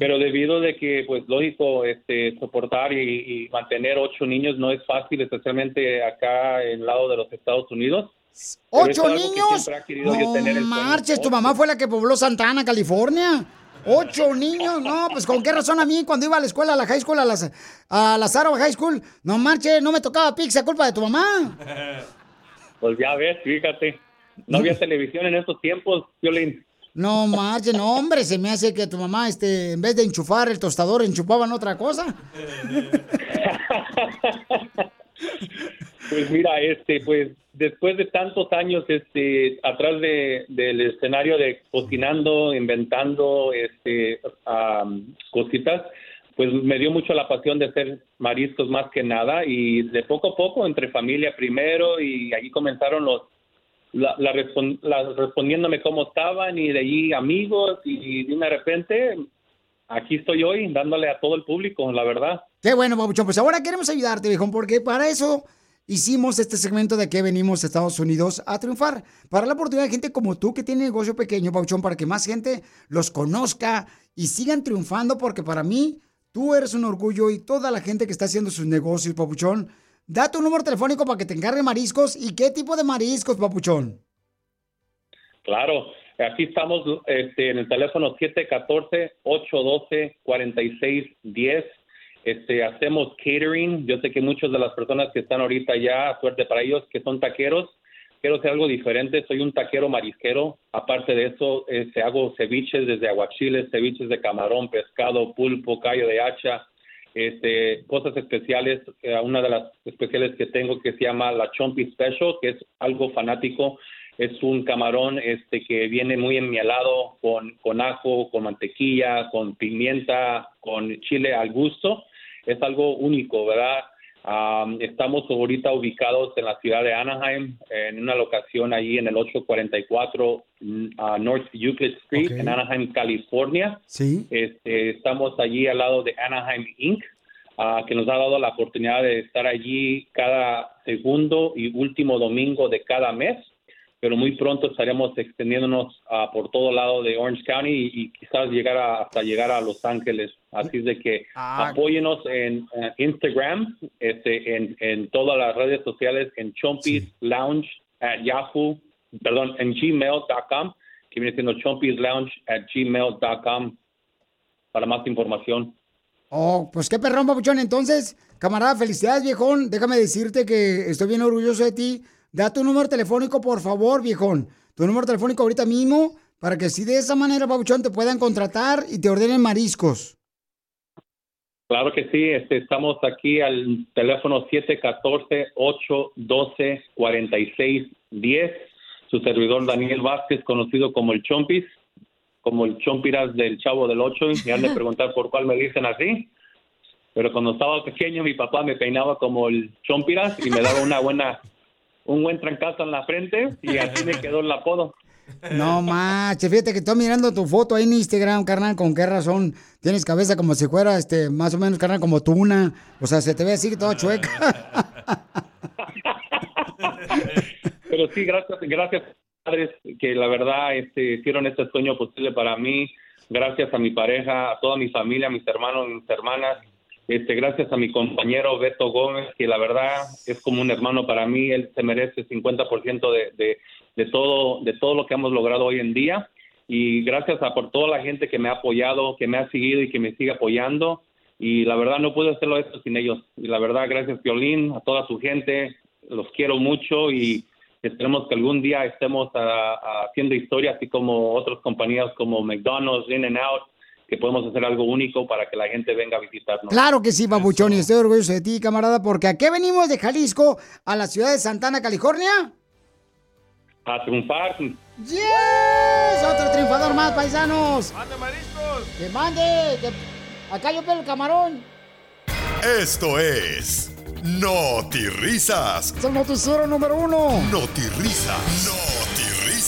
Pero debido de que, pues lógico, este, soportar y, y mantener ocho niños no es fácil, especialmente acá en el lado de los Estados Unidos. ¿Ocho niños? siempre ha querido yo No tener el sueño. marches, tu mamá fue la que pobló Santana, California. Ocho niños, no, pues con qué razón a mí cuando iba a la escuela, a la high school, a, las, a la Sarah High School, no marches, no me tocaba pizza, culpa de tu mamá. Pues ya ves, fíjate. No había televisión en esos tiempos, Violín. No marches, no hombre, se me hace que tu mamá, este, en vez de enchufar el tostador, enchufaban otra cosa. Pues mira, este, pues después de tantos años, este, atrás de, del escenario de cocinando, inventando, este, am, cositas, pues me dio mucho la pasión de hacer mariscos más que nada y de poco a poco entre familia primero y allí comenzaron los la, respon- la- respondiéndome cómo estaban y de allí amigos y de repente aquí estoy hoy dándole a todo el público, la verdad. Qué bueno, Pabuchón. Pues ahora queremos ayudarte, viejón, porque para eso hicimos este segmento de que venimos a Estados Unidos a triunfar. Para la oportunidad de gente como tú que tiene negocio pequeño, Pabuchón, para que más gente los conozca y sigan triunfando, porque para mí tú eres un orgullo y toda la gente que está haciendo sus negocios, Papuchón. Da tu número telefónico para que te encargue mariscos. ¿Y qué tipo de mariscos, Papuchón? Claro, aquí estamos este, en el teléfono 714-812-4610. Este, hacemos catering. Yo sé que muchas de las personas que están ahorita ya, suerte para ellos, que son taqueros, quiero hacer algo diferente. Soy un taquero marisquero. Aparte de eso, este, hago ceviches desde aguachiles, ceviches de camarón, pescado, pulpo, callo de hacha, este, cosas especiales. Eh, una de las especiales que tengo que se llama la Chompi Special, que es algo fanático. Es un camarón este, que viene muy enmielado con, con ajo, con mantequilla, con pimienta, con chile al gusto. Es algo único, ¿verdad? Um, estamos ahorita ubicados en la ciudad de Anaheim, en una locación allí en el 844 mm, uh, North Euclid Street, en Anaheim, California. Sí. Este, estamos allí al lado de Anaheim Inc., ah, que nos ha dado la oportunidad de estar allí cada segundo y último domingo de cada mes, pero muy pronto estaremos extendiéndonos ah, por todo lado de Orange County y, y quizás llegar a- hasta llegar a Los Ángeles. Así es de que Ah. apóyenos en eh, Instagram, este, en, en todas las redes sociales, en Chompis Lounge at Yahoo, perdón, en gmail.com, que viene siendo Chompis Lounge at gmail.com para más información. Oh, pues qué perrón, papuchón. Entonces, camarada, felicidades, viejón. Déjame decirte que estoy bien orgulloso de ti. Da tu número telefónico, por favor, viejón. Tu número telefónico ahorita mismo, para que si de esa manera, papuchón, te puedan contratar y te ordenen mariscos. Claro que sí, este, estamos aquí al teléfono 714-812-4610. Su servidor Daniel Vázquez, conocido como el Chompis, como el Chompiras del Chavo del Ocho, y han de preguntar por cuál me dicen así. Pero cuando estaba pequeño, mi papá me peinaba como el Chompiras y me daba una buena, un buen trancazo en la frente y así me quedó el apodo. No manches, fíjate que estoy mirando tu foto ahí en Instagram, carnal, con qué razón tienes cabeza como si fuera, este, más o menos, carnal, como tuna. O sea, se te ve así toda chueca. Pero sí, gracias, gracias padres que la verdad este, hicieron este sueño posible para mí. Gracias a mi pareja, a toda mi familia, a mis hermanos, mis hermanas. Este, gracias a mi compañero Beto Gómez, que la verdad es como un hermano para mí. Él se merece el 50% de, de, de todo, de todo lo que hemos logrado hoy en día. Y gracias a por toda la gente que me ha apoyado, que me ha seguido y que me sigue apoyando. Y la verdad no puedo hacerlo esto sin ellos. Y la verdad, gracias Violín, a toda su gente. Los quiero mucho y esperemos que algún día estemos ah, ah, haciendo historia, así como otras compañías como McDonald's, In and Out, que podemos hacer algo único para que la gente venga a visitarnos. Claro que sí, papuchón, y estoy orgulloso de ti, camarada, porque ¿a qué venimos de Jalisco a la ciudad de Santana, California? A triunfar. ¡Yes! Otro triunfador más, paisanos. ¡Mande mariscos! ¡Que mande! que- Acá yo pelo el camarón. Esto es Risas. Es el noticiero número uno. Risas.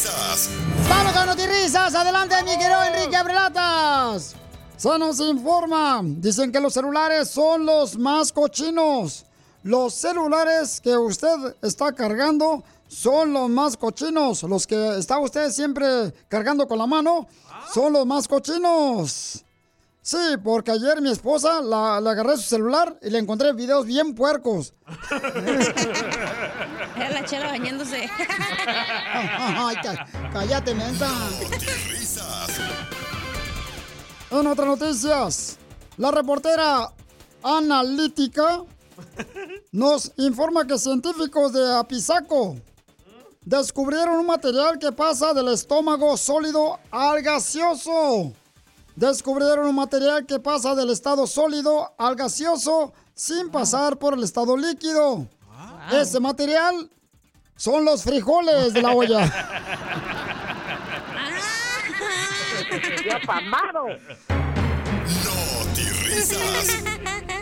Risas. ¡Vamos con noticias! ¡Adelante, mi querido Enrique Abrelatas! Se nos informa. Dicen que los celulares son los más cochinos. Los celulares que usted está cargando son los más cochinos. Los que está usted siempre cargando con la mano son los más cochinos. Sí, porque ayer mi esposa la, le agarré su celular y le encontré videos bien puercos. Era la chela bañándose. Ay, ca- cállate, mensa. En otras noticias, la reportera analítica nos informa que científicos de Apizaco descubrieron un material que pasa del estómago sólido al gaseoso. Descubrieron un material que pasa del estado sólido al gaseoso sin pasar por el estado líquido. Ese material son los frijoles de la olla. ¡Ya pamado! Risas.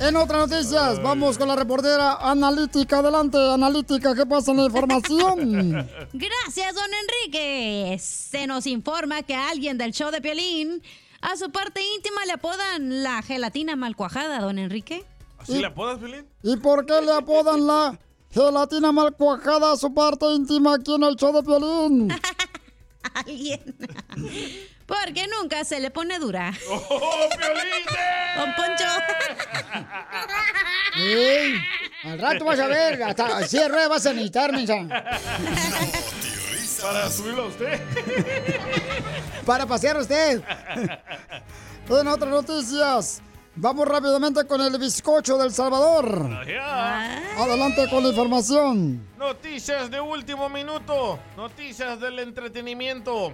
En otras noticias, vamos con la reportera analítica. Adelante, analítica, ¿qué pasa en la información? Gracias, don Enrique. Se nos informa que a alguien del show de Piolín a su parte íntima le apodan la gelatina mal cuajada, don Enrique. ¿Así le apodas, Pelín? ¿Y por qué le apodan la gelatina mal cuajada a su parte íntima aquí en el show de Piolín? Alguien. Porque nunca se le pone dura. ¡Oh! Don Poncho. Ey, al rato vas a ver, hasta cierre vas a necesitar, mensa. Para subirlo a usted. Para pasear a usted. En otras noticias, vamos rápidamente con el bizcocho del Salvador. Adelante con la información. Noticias de último minuto. Noticias del entretenimiento.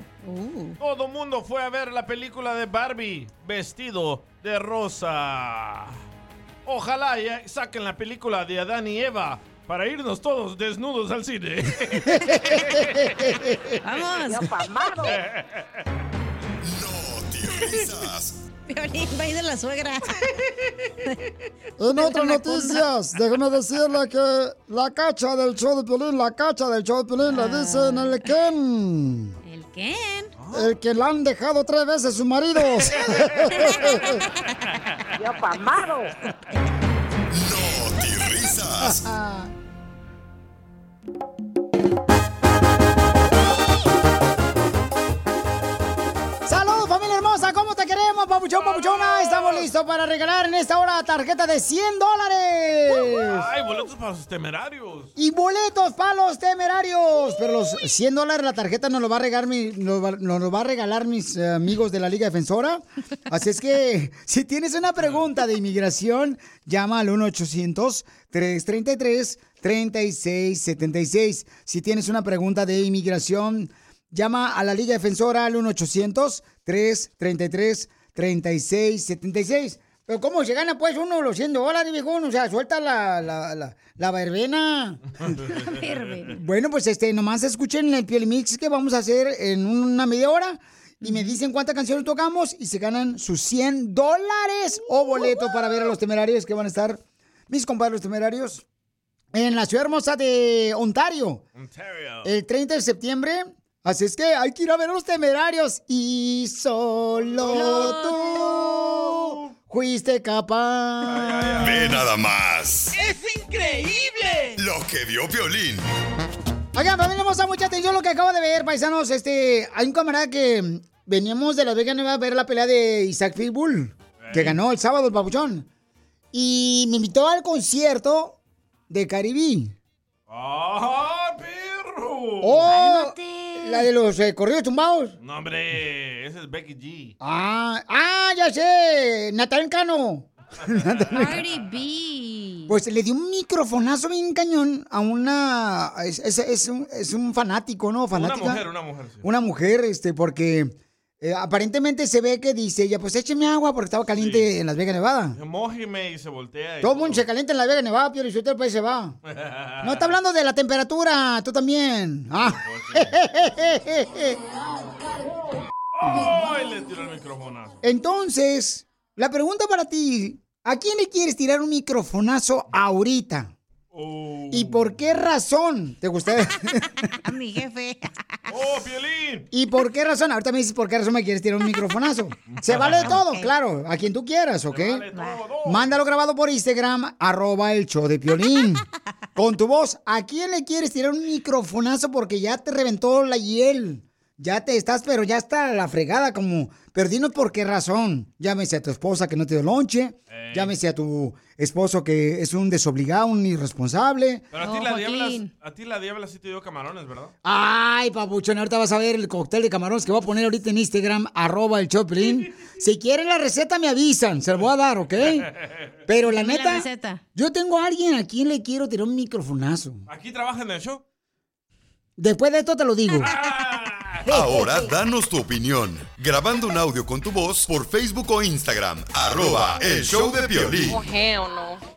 Todo mundo fue a ver la película de Barbie vestido de rosa. Ojalá ya saquen la película de Adán y Eva para irnos todos desnudos al cine. Vamos. Risas. Piolín, va a ir de la suegra. En otras noticias, déjeme decirle que la cacha del show de Piolín, la cacha del show de Piolín, le dicen el Ken. ¿El Ken? El que le han dejado tres veces sus maridos. ¡Ya pamado! No te risas. hermosa! ¿Cómo te queremos, papuchón, papuchona? Estamos listos para regalar en esta hora tarjeta de 100 dólares. Ay, boletos para sus temerarios. Y boletos para los temerarios. Pero los 100 dólares la tarjeta nos lo va a regalar, mi- nos nos lo va a regalar mis eh, amigos de la Liga Defensora. Así es que si tienes una pregunta de inmigración, llama al 1-800-333-3676. Si tienes una pregunta de inmigración, llama a la Liga Defensora al 1-800-333-3676. Pero ¿cómo se gana pues uno los 100 dólares, viejón? O sea, suelta la, la, la, la verbena. Bueno, pues este, nomás escuchen el Piel Mix que vamos a hacer en una media hora y me dicen cuántas canciones tocamos y se ganan sus 100 dólares o boleto para ver a los temerarios que van a estar, mis compadres los temerarios, en la ciudad hermosa de Ontario. El 30 de septiembre. Así es que hay que ir a ver a los temerarios. Y solo tú fuiste capaz. Ve nada más. ¡Es increíble! Lo que vio Piolín. Oigan, familia hermosa, mucha atención lo que acabo de ver, paisanos. Este, hay un camarada que veníamos de Las Vegas Nevada a ver la pelea de Isaac Pitbull, que ganó el sábado el papuchón. Y me invitó al concierto de Caribí. ¡Ah, perro! ¡Oh! La de los eh, corridos tumbados. No, hombre, ese es Becky G. Ah, ah, ya sé, Natal Cano. Cardi B. Pues le dio un microfonazo bien cañón a una... Es, es- es un, es un fanático, ¿no? Una Fanática. mujer, una mujer. sí. Una mujer, este, porque eh, aparentemente se ve que dice ella, pues écheme agua porque estaba caliente en Las Vegas, Nevada. Mójeme y se voltea. y Todo el mundo se calienta en Las Vegas, Nevada, y usted pues se va. No está hablando de la temperatura, tú también. Ah. ¡Ay! Le tiró el microfonazo. Entonces, la pregunta para ti, ¿a quién le quieres tirar un microfonazo ahorita? ¿Y por qué razón te gustaría? A mi jefe. ¡Oh, Piolín! ¿Y por qué razón? Ahorita me dices por qué razón me quieres tirar un microfonazo. Se vale todo, claro, a quien tú quieras, ¿ok? Mándalo grabado por Instagram, arroba el show de Piolín. Con tu voz, ¿a quién le quieres tirar un microfonazo porque ya te reventó la hiel? Ya te estás, pero ya está la fregada, como, pero dinos por qué razón. Llámese a tu esposa que no te dio lonche, llámese a tu esposo que es un desobligado, un irresponsable. Pero a ti, la diabla, a ti la diabla sí te dio camarones, ¿verdad? Ay, papuchón, ahorita vas a ver el cóctel de camarones que voy a poner ahorita en Instagram, arroba el Choplin. Si quieren la receta, me avisan, se la voy a dar, ¿ok? Pero la Dime neta, receta. yo tengo a alguien a quien le quiero tirar un microfonazo. ¿Aquí trabaja en el show? Después de esto te lo digo. Ahora danos tu opinión. Grabando un audio con tu voz por Facebook o Instagram. Arroba el show de Piolín. o no.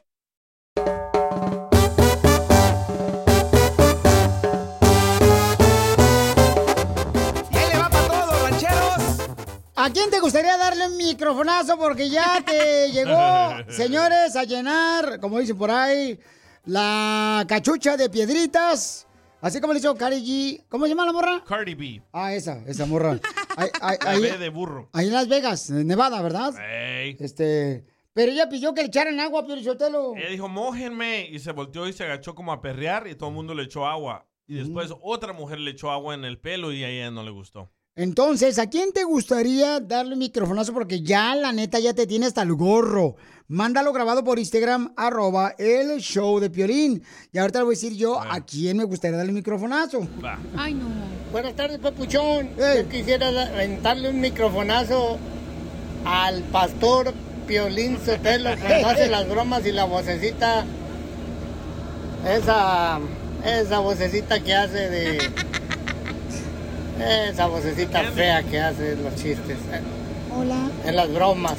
¿A quién te gustaría darle un microfonazo? Porque ya te llegó, señores, a llenar, como dicen por ahí, la cachucha de piedritas. Así como le hizo Cardi G. ¿Cómo se llama la morra? Cardi B. Ah, esa, esa morra. Ahí, ahí- La ahí- B de burro. ahí en Las Vegas, en Nevada, ¿verdad? Ey. Este. Pero ella pidió que le echaran agua, Pio Sotelo. Ella dijo, mójenme. Y se volteó y se agachó como a perrear y todo el mundo le echó agua. Y después otra mujer le echó agua en el pelo y a ella no le gustó. Entonces, ¿a quién te gustaría darle un microfonazo? Porque ya, la neta, ya te tiene hasta el gorro. Mándalo grabado por Instagram, arroba el show de Piolín. Y ahorita le voy a decir yo a quién me gustaría darle un microfonazo. Ay, no. Buenas tardes, papuchón. Yo quisiera aventarle un microfonazo al pastor Piolín Sotelo cuando hace las bromas y la vocecita. Esa. Esa vocecita que hace de. Esa vocecita fea que hace los chistes. Hola. En las bromas.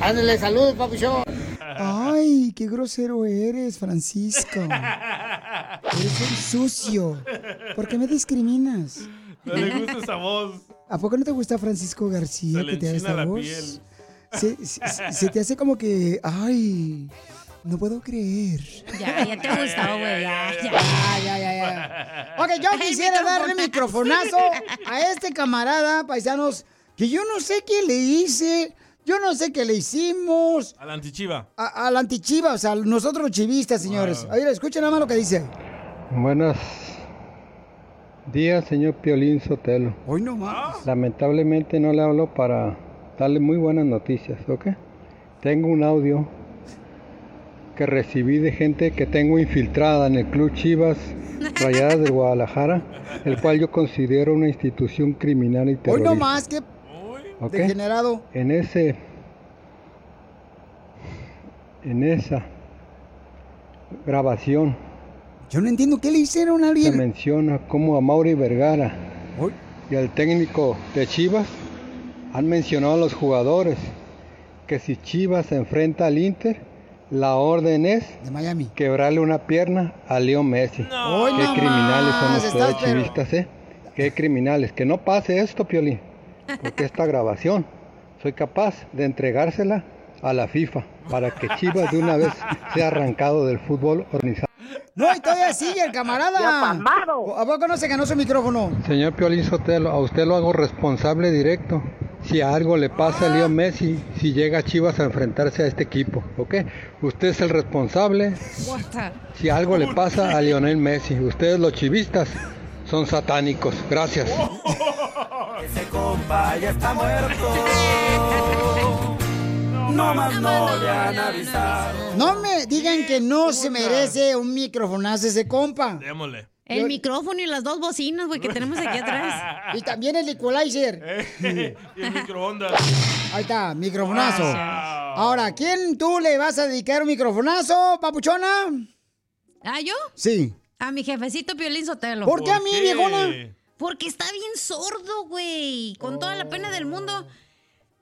Ándale, saludos, papuchón. Ay, qué grosero eres, Francisco. Eres un sucio. ¿Por qué me discriminas? No le gusta esa voz. ¿A poco no te gusta Francisco García Se le que te haga enchina esta la voz? piel. Se- se te hace como que, ay, no puedo creer. Ya, ya te gustó, güey. Ya, ya. ya, ya. Ok, yo quisiera darle microfonazo a este camarada, paisanos, que yo no sé qué le hice, yo no sé qué le hicimos A la antichiva. a, a la antichiva, o sea, nosotros los chivistas, señores. A ver, escuchen nada más lo que dice. Buenos días, señor Piolín Sotelo. Hoy no más. Lamentablemente no le hablo para darle muy buenas noticias, ¿ok? Tengo un audio que recibí de gente que tengo infiltrada en el Club Chivas Rayadas de Guadalajara, el cual yo considero una institución criminal y Hoy terrorista. no más, que ¿ok? degenerado. En ese, en esa grabación Yo no entiendo qué le hicieron a se alguien. menciona cómo a Mauri Vergara y al técnico de Chivas han mencionado a los jugadores que si Chivas se enfrenta al Inter, la orden es de Miami. quebrarle una pierna a Leo Messi. Hoy Qué no criminales son ustedes, estás, pero- chivistas, ¿eh? Qué criminales. Que no pase esto, Piolín. Porque esta grabación soy capaz de entregársela a la FIFA para que Chivas de una vez sea arrancado del fútbol organizado. No, y todavía sigue el camarada. ¿A poco no se ganó su micrófono? Señor Piolín Sotelo, a usted lo hago responsable directo. Si algo le pasa a Leo Messi, si llega a Chivas a enfrentarse a este equipo, ¿ok? Usted es el responsable. Si algo le pasa a Lionel Messi, ustedes los chivistas son satánicos. Gracias. Ese compa ya está muerto. No más no le han avisado. No me digan que no se merece un microfonazo ese compa. Démosle. El micrófono y las dos bocinas, güey, que tenemos aquí atrás. Y también el equalizer. y el microondas. Ahí está, microfonazo. Wow. Ahora, ¿a quién tú le vas a dedicar un microfonazo, papuchona? ¿Ah, yo? Sí. A mi jefecito Piolín Sotelo. ¿Por qué a mí, viejona? Porque está bien sordo, güey. Con toda la pena del mundo.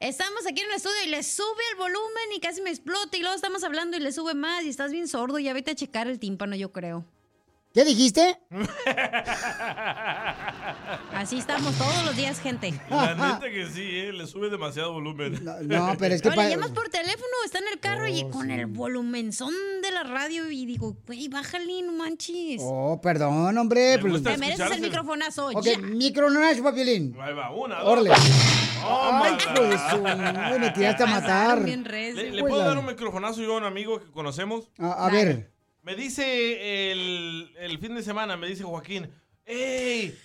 Estamos aquí en el estudio y le sube el volumen y casi me explota. Y luego estamos hablando y le sube más y estás bien sordo. Ya vete a checar el tímpano, yo creo. ¿Qué dijiste? Así estamos todos los días, gente. La neta que sí, ¿eh? le sube demasiado volumen. No, pero es que Ahora llamas por teléfono, está en el carro y con el volumenzón de la radio y digo, güey, bájale, no manches. Oh, perdón, hombre. Me pues- Te mereces el microfonazo, Ok, ya. microfonazo, papilín. Ahí va, una, dos. Órale. Tómala. Ay, madre, me tiraste a matar. ¿Le, le Pues puedo dar un microfonazo yo a un amigo que conocemos? A, a ver. Me dice el, el fin de semana, me dice Joaquín, ¡Ey!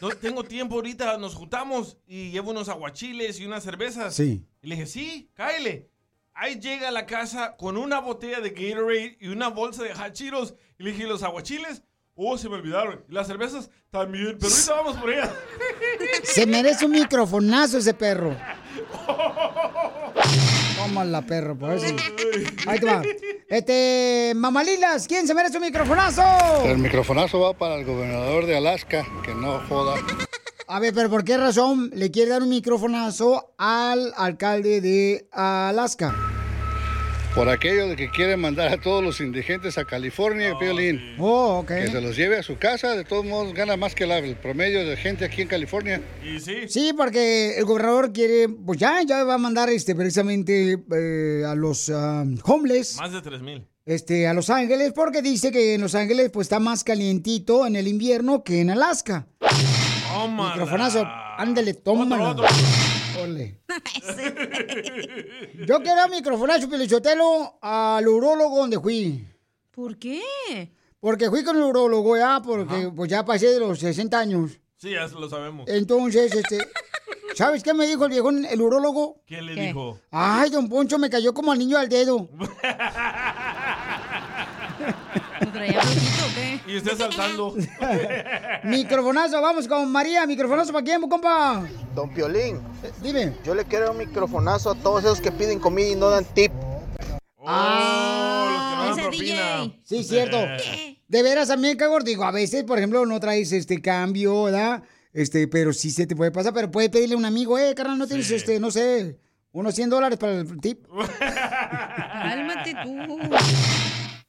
No tengo tiempo ahorita, nos juntamos y llevo unos aguachiles y unas cervezas. Sí. Y le dije, sí, cáele. Ahí llega a la casa con una botella de Gatorade y una bolsa de hachiros. Y le dije, ¿y los aguachiles? Oh, se me olvidaron. Y las cervezas también. Pero ahorita vamos por ellas. Se merece un microfonazo ese perro. Tómala, perro, por eso. Ahí te va. Este, mamalilas, ¿quién se merece un microfonazo? El microfonazo va para el gobernador de Alaska, que no joda. A ver, pero ¿por qué razón le quiere dar un microfonazo al alcalde de Alaska? Por aquello de que quiere mandar a todos los indigentes a California, Piolín. Oh, ok. Que se los lleve a su casa, de todos modos gana más que la- el promedio de gente aquí en California. Y sí. Sí, porque el gobernador quiere, pues ya, ya va a mandar este precisamente eh, a los ah, homeless. Más de 3 mil. Este, a Los Ángeles, porque dice que en LosÁngeles pues está más calientito en el invierno que en Alaska. Microfonazo, ándale, tómalo. Ole. Yo quiero microfonazo, Pelichotelo, al urólogo donde fui. ¿Por qué? Porque fui con el urólogo ya, porque pues ya pasé de los 60 años. Sí, ya lo sabemos. Entonces, este, ¿sabes qué me dijo el viejo, el urólogo? ¿Qué le dijo? Ay, don Poncho, me cayó como al niño al dedo. Y usted saltando. Microfonazo, vamos con María. Microfonazo para quién, compa. Don Piolín, Dime. yo le quiero un microfonazo a todos esos que piden comida y no dan tip. Ah, Ese DJ. Sí, cierto. De veras, también, cagor, digo, a veces, por ejemplo, no traes este cambio, ¿verdad? Este, pero sí se te puede pasar, pero puede pedirle a un amigo, eh, carnal, no tienes, este, no sé, unos 100 dólares para el tip. Cálmate tú.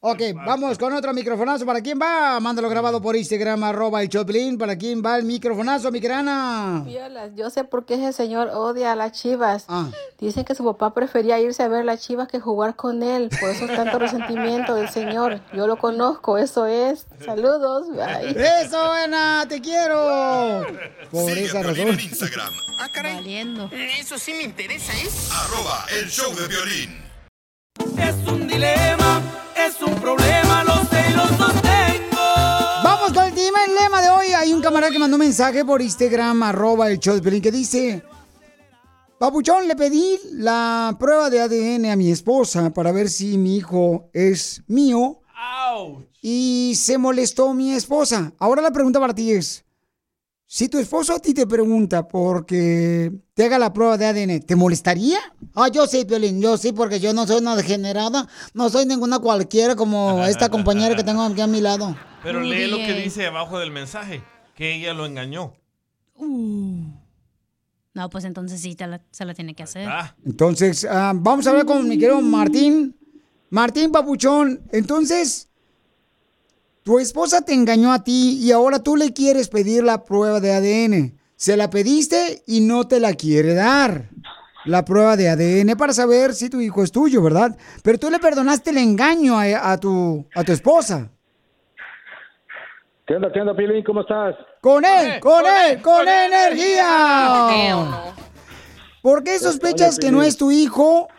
Ok, vamos con otro microfonazo. ¿Para quién va? Mándalo grabado por Instagram, arroba el Choplin. ¿Para quién va el microfonazo, mi grana? Violas, yo sé por qué ese señor odia a las chivas. Ah. Dicen que su papá prefería irse a ver las chivas que jugar con él. Por eso es tanto resentimiento del señor. Yo lo conozco, eso es. Saludos. Bye. ¡Eso, buena! ¡Te quiero! Por esa razón. en Instagram. Ah, caray. Valiendo. Eso sí me interesa, ¿eh? Arroba el show de violín. Es un dilema, es un problema, lo sé y lo sostengo. Vamos con el tema, el lema de hoy. Hay un camarada que mandó un mensaje por Instagram, arroba el show que dice... Papuchón, le pedí la prueba de ADN a mi esposa para ver si mi hijo es mío. Y se molestó mi esposa. Ahora la pregunta para ti es, si tu esposo a ti te pregunta porque te haga la prueba de ADN, ¿te molestaría? Ah, yo sí, Piolín, yo sí, porque yo no soy una degenerada, no soy ninguna cualquiera como esta compañera que tengo aquí a mi lado. Pero lee lo que dice abajo del mensaje, que ella lo engañó. No, pues entonces sí, te la- se la tiene que hacer. Entonces, ah, vamos a hablar con mi querido Martín. Martín Papuchón, entonces, tu esposa te engañó a ti y ahora tú le quieres pedir la prueba de ADN. Se la pediste y no te la quiere dar. La prueba de ADN para saber si tu hijo es tuyo, ¿verdad? Pero tú le perdonaste el engaño a, a tu, a tu esposa. ¿Qué onda, qué onda, Pilín? ¿Cómo estás? ¡Con él! ¡Con él! ¡Con energía! ¿Por qué sospechas que no es tu hijo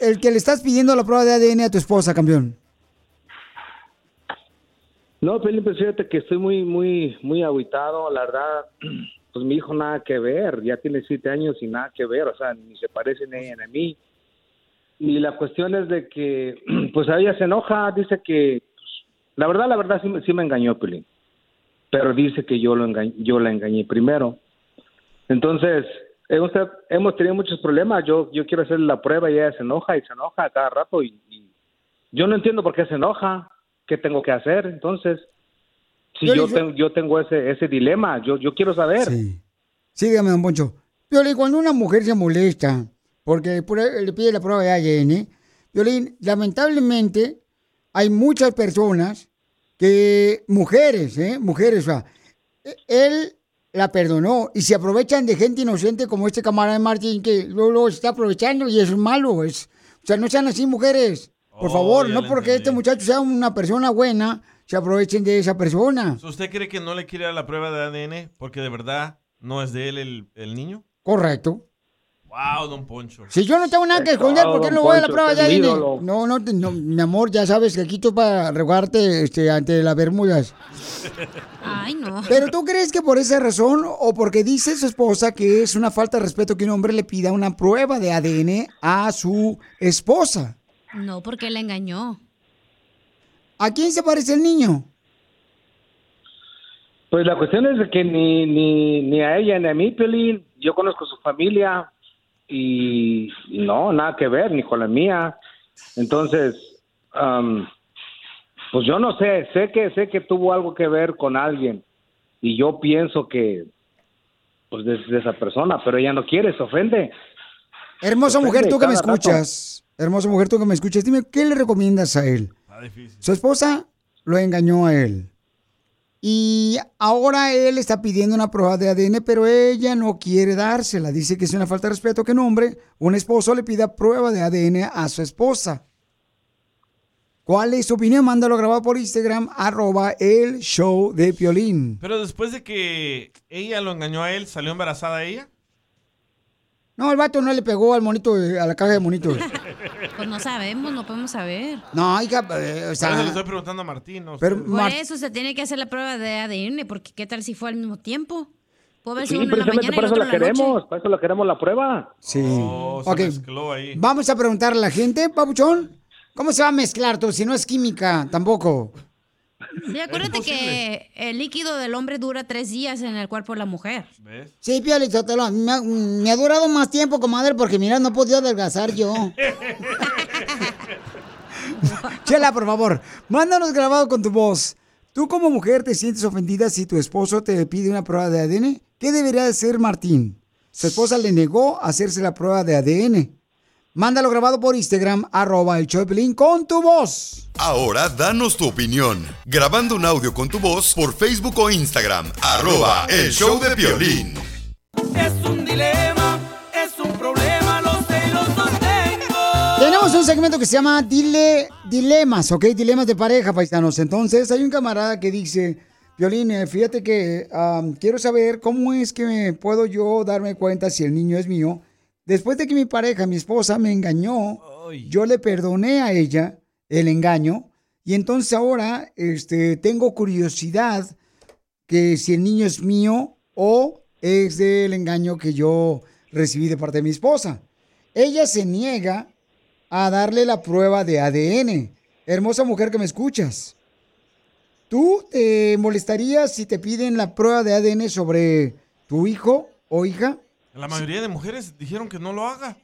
el que le estás pidiendo la prueba de ADN a tu esposa, campeón? No, pues fíjate que estoy muy, muy, muy aguitado. La verdad, pues mi hijo nada que ver. Ya tiene siete años y nada que ver. O sea, ni se parece ni a mí. Y la cuestión es de que, pues a ella se enoja. Dice que, pues, la verdad, la verdad sí, sí me engañó, Pilín. Pero dice que yo, lo engañé, yo la engañé primero. Entonces, hemos, tenido muchos problemas. Yo, yo quiero hacerle la prueba y ella se enoja y se enoja cada rato. Y yo no entiendo por qué se enoja. ¿Qué tengo que hacer? Entonces, si Yo yo, tengo, yo tengo ese, ese dilema, yo, yo quiero saber. Sí, dígame, don Poncho. Violín, cuando una mujer se molesta porque le pide la prueba de ADN, Violín, lamentablemente hay muchas personas que, mujeres, ¿eh? Mujeres, o sea, él la perdonó y se aprovechan de gente inocente como este camarada de Martín que luego, luego se está aprovechando y es malo. Es, o sea, no sean así, mujeres. Por Oh, favor, ya no porque este muchacho sea una persona buena, se aprovechen de esa persona. ¿Usted cree que no le quiere dar la prueba de ADN porque de verdad no es de él el, el niño? Correcto. Wow, don Poncho. Si yo no tengo nada que esconder, ¿por qué no voy a la prueba de ADN? No, no, mi amor, ya sabes que aquí estoy para regarte este, ante las Bermudas. Ay, no. Pero tú crees que por esa razón o porque dice su esposa que es una falta de respeto que un hombre le pida una prueba de ADN a su esposa. No, porque la engañó. ¿A quién se parece el niño? Pues la cuestión es que ni, ni, ni a ella ni a mí, Pelín, yo conozco su familia y no, nada que ver, ni con la mía. Entonces, am, pues yo no sé, sé que sé que tuvo algo que ver con alguien y yo pienso que pues de, de esa persona, pero ella no quiere, se ofende. Hermosa Se mujer, tú que me rato. Hermosa mujer, tú que me escuchas. Dime, ¿qué le recomiendas a él? Su esposa lo engañó a él. Y ahora él está pidiendo una prueba de ADN, pero ella no quiere dársela. Dice que es una falta de respeto que un hombre, un esposo, le pida prueba de ADN a su esposa. ¿Cuál es su opinión? Mándalo grabado por Instagram, arroba el show de Piolín. Pero después de que ella lo engañó a él, ¿salió embarazada ella? No, el vato no le pegó al monito, eh, a la caja de monitos. Pues no sabemos, no podemos saber. No, hija, eh, o sea... le estoy preguntando a Martín. ¿no? Pero. Por Mar- eso se tiene que hacer la prueba de ADN, porque ¿qué tal si fue al mismo tiempo? Puede haber Sí, sido uno en la mañana y por el eso otro la la noche. queremos, por eso la queremos la prueba. Sí. Oh, se Ok. mezcló ahí. Vamos a preguntarle a la gente, Papuchón. ¿Cómo se va a mezclar tú si no es química tampoco? Sí, acuérdate que el líquido del hombre dura tres días en el cuerpo de la mujer. Sí, Pioli Sotelo, me, ha- me ha durado más tiempo, comadre, porque mira, no he podido adelgazar yo. Chela, por favor, mándanos grabado con tu voz. ¿Tú como mujer te sientes ofendida si tu esposo te pide una prueba de ADN? ¿Qué debería hacer Martín? Su esposa le negó hacerse la prueba de ADN. Mándalo grabado por Instagram, arroba el show de Piolín, con tu voz. Ahora danos tu opinión. Grabando un audio con tu voz por Facebook o Instagram. Arroba el show de violín. Es un dilema, es un problema, lo sé y lo sostengo. Tenemos un segmento que se llama Dile Dilemas, ¿ok? Dilemas de pareja, paisanos. Entonces, hay un camarada que dice, Violín, eh, fíjate que quiero saber cómo es que me puedo yo darme cuenta si el niño es mío. Después de que mi pareja, mi esposa, me engañó, yo le perdoné a ella el engaño y entonces ahora este, tengo curiosidad que si el niño es mío o es del engaño que yo recibí de parte de mi esposa. Ella se niega a darle la prueba de ADN. Hermosa mujer que me escuchas. ¿Tú te molestarías si te piden la prueba de ADN sobre tu hijo o hija? La mayoría de mujeres dijeron que no lo haga.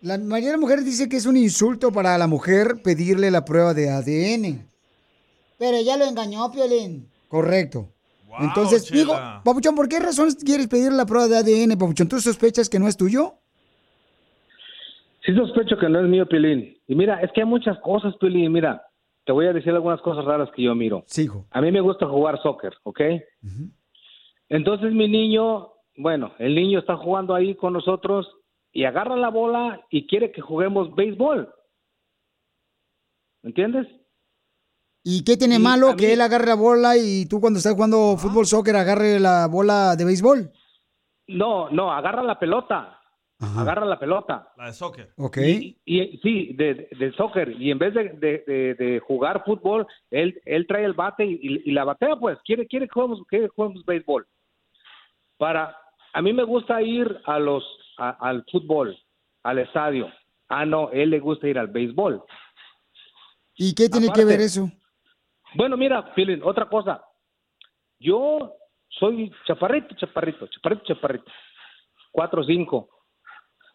La mayoría de mujeres dice que es un insulto para la mujer pedirle la prueba de ADN. Pero ella lo engañó, Piolín. Correcto. Entonces, Chela. digo, Papuchón, ¿por qué razón quieres pedir la prueba de ADN, Papuchón? ¿Tú sospechas que no es tuyo? Sí sospecho que no es mío, Pilín. Y mira, es que hay muchas cosas, Pilín. Mira, te voy a decir algunas cosas raras que yo miro. Sí, hijo. A mí me gusta jugar soccer, ¿ok? Entonces mi niño, bueno, el niño está jugando ahí con nosotros y agarra la bola y quiere que juguemos béisbol. ¿Me entiendes? ¿Y qué tiene malo que él agarre la bola y tú cuando estás jugando fútbol, soccer, agarre la bola de béisbol? No, no, agarra la pelota. Agarra la pelota. La de soccer. Ok. Y, y- sí, de, de soccer. Y en vez de, de- de- de jugar fútbol, él, él trae el bate y, y- y la batea, pues. Quiere, quiere que juguemos, que juguemos béisbol. Para, a mí me gusta ir a los, a- al fútbol, al estadio. Ah, no, él le gusta ir al béisbol. ¿Y qué tiene que ver eso? Bueno, mira, Pilín, otra cosa. Yo soy chaparrito, chaparrito, chaparrito, chaparrito. Cuatro o cinco.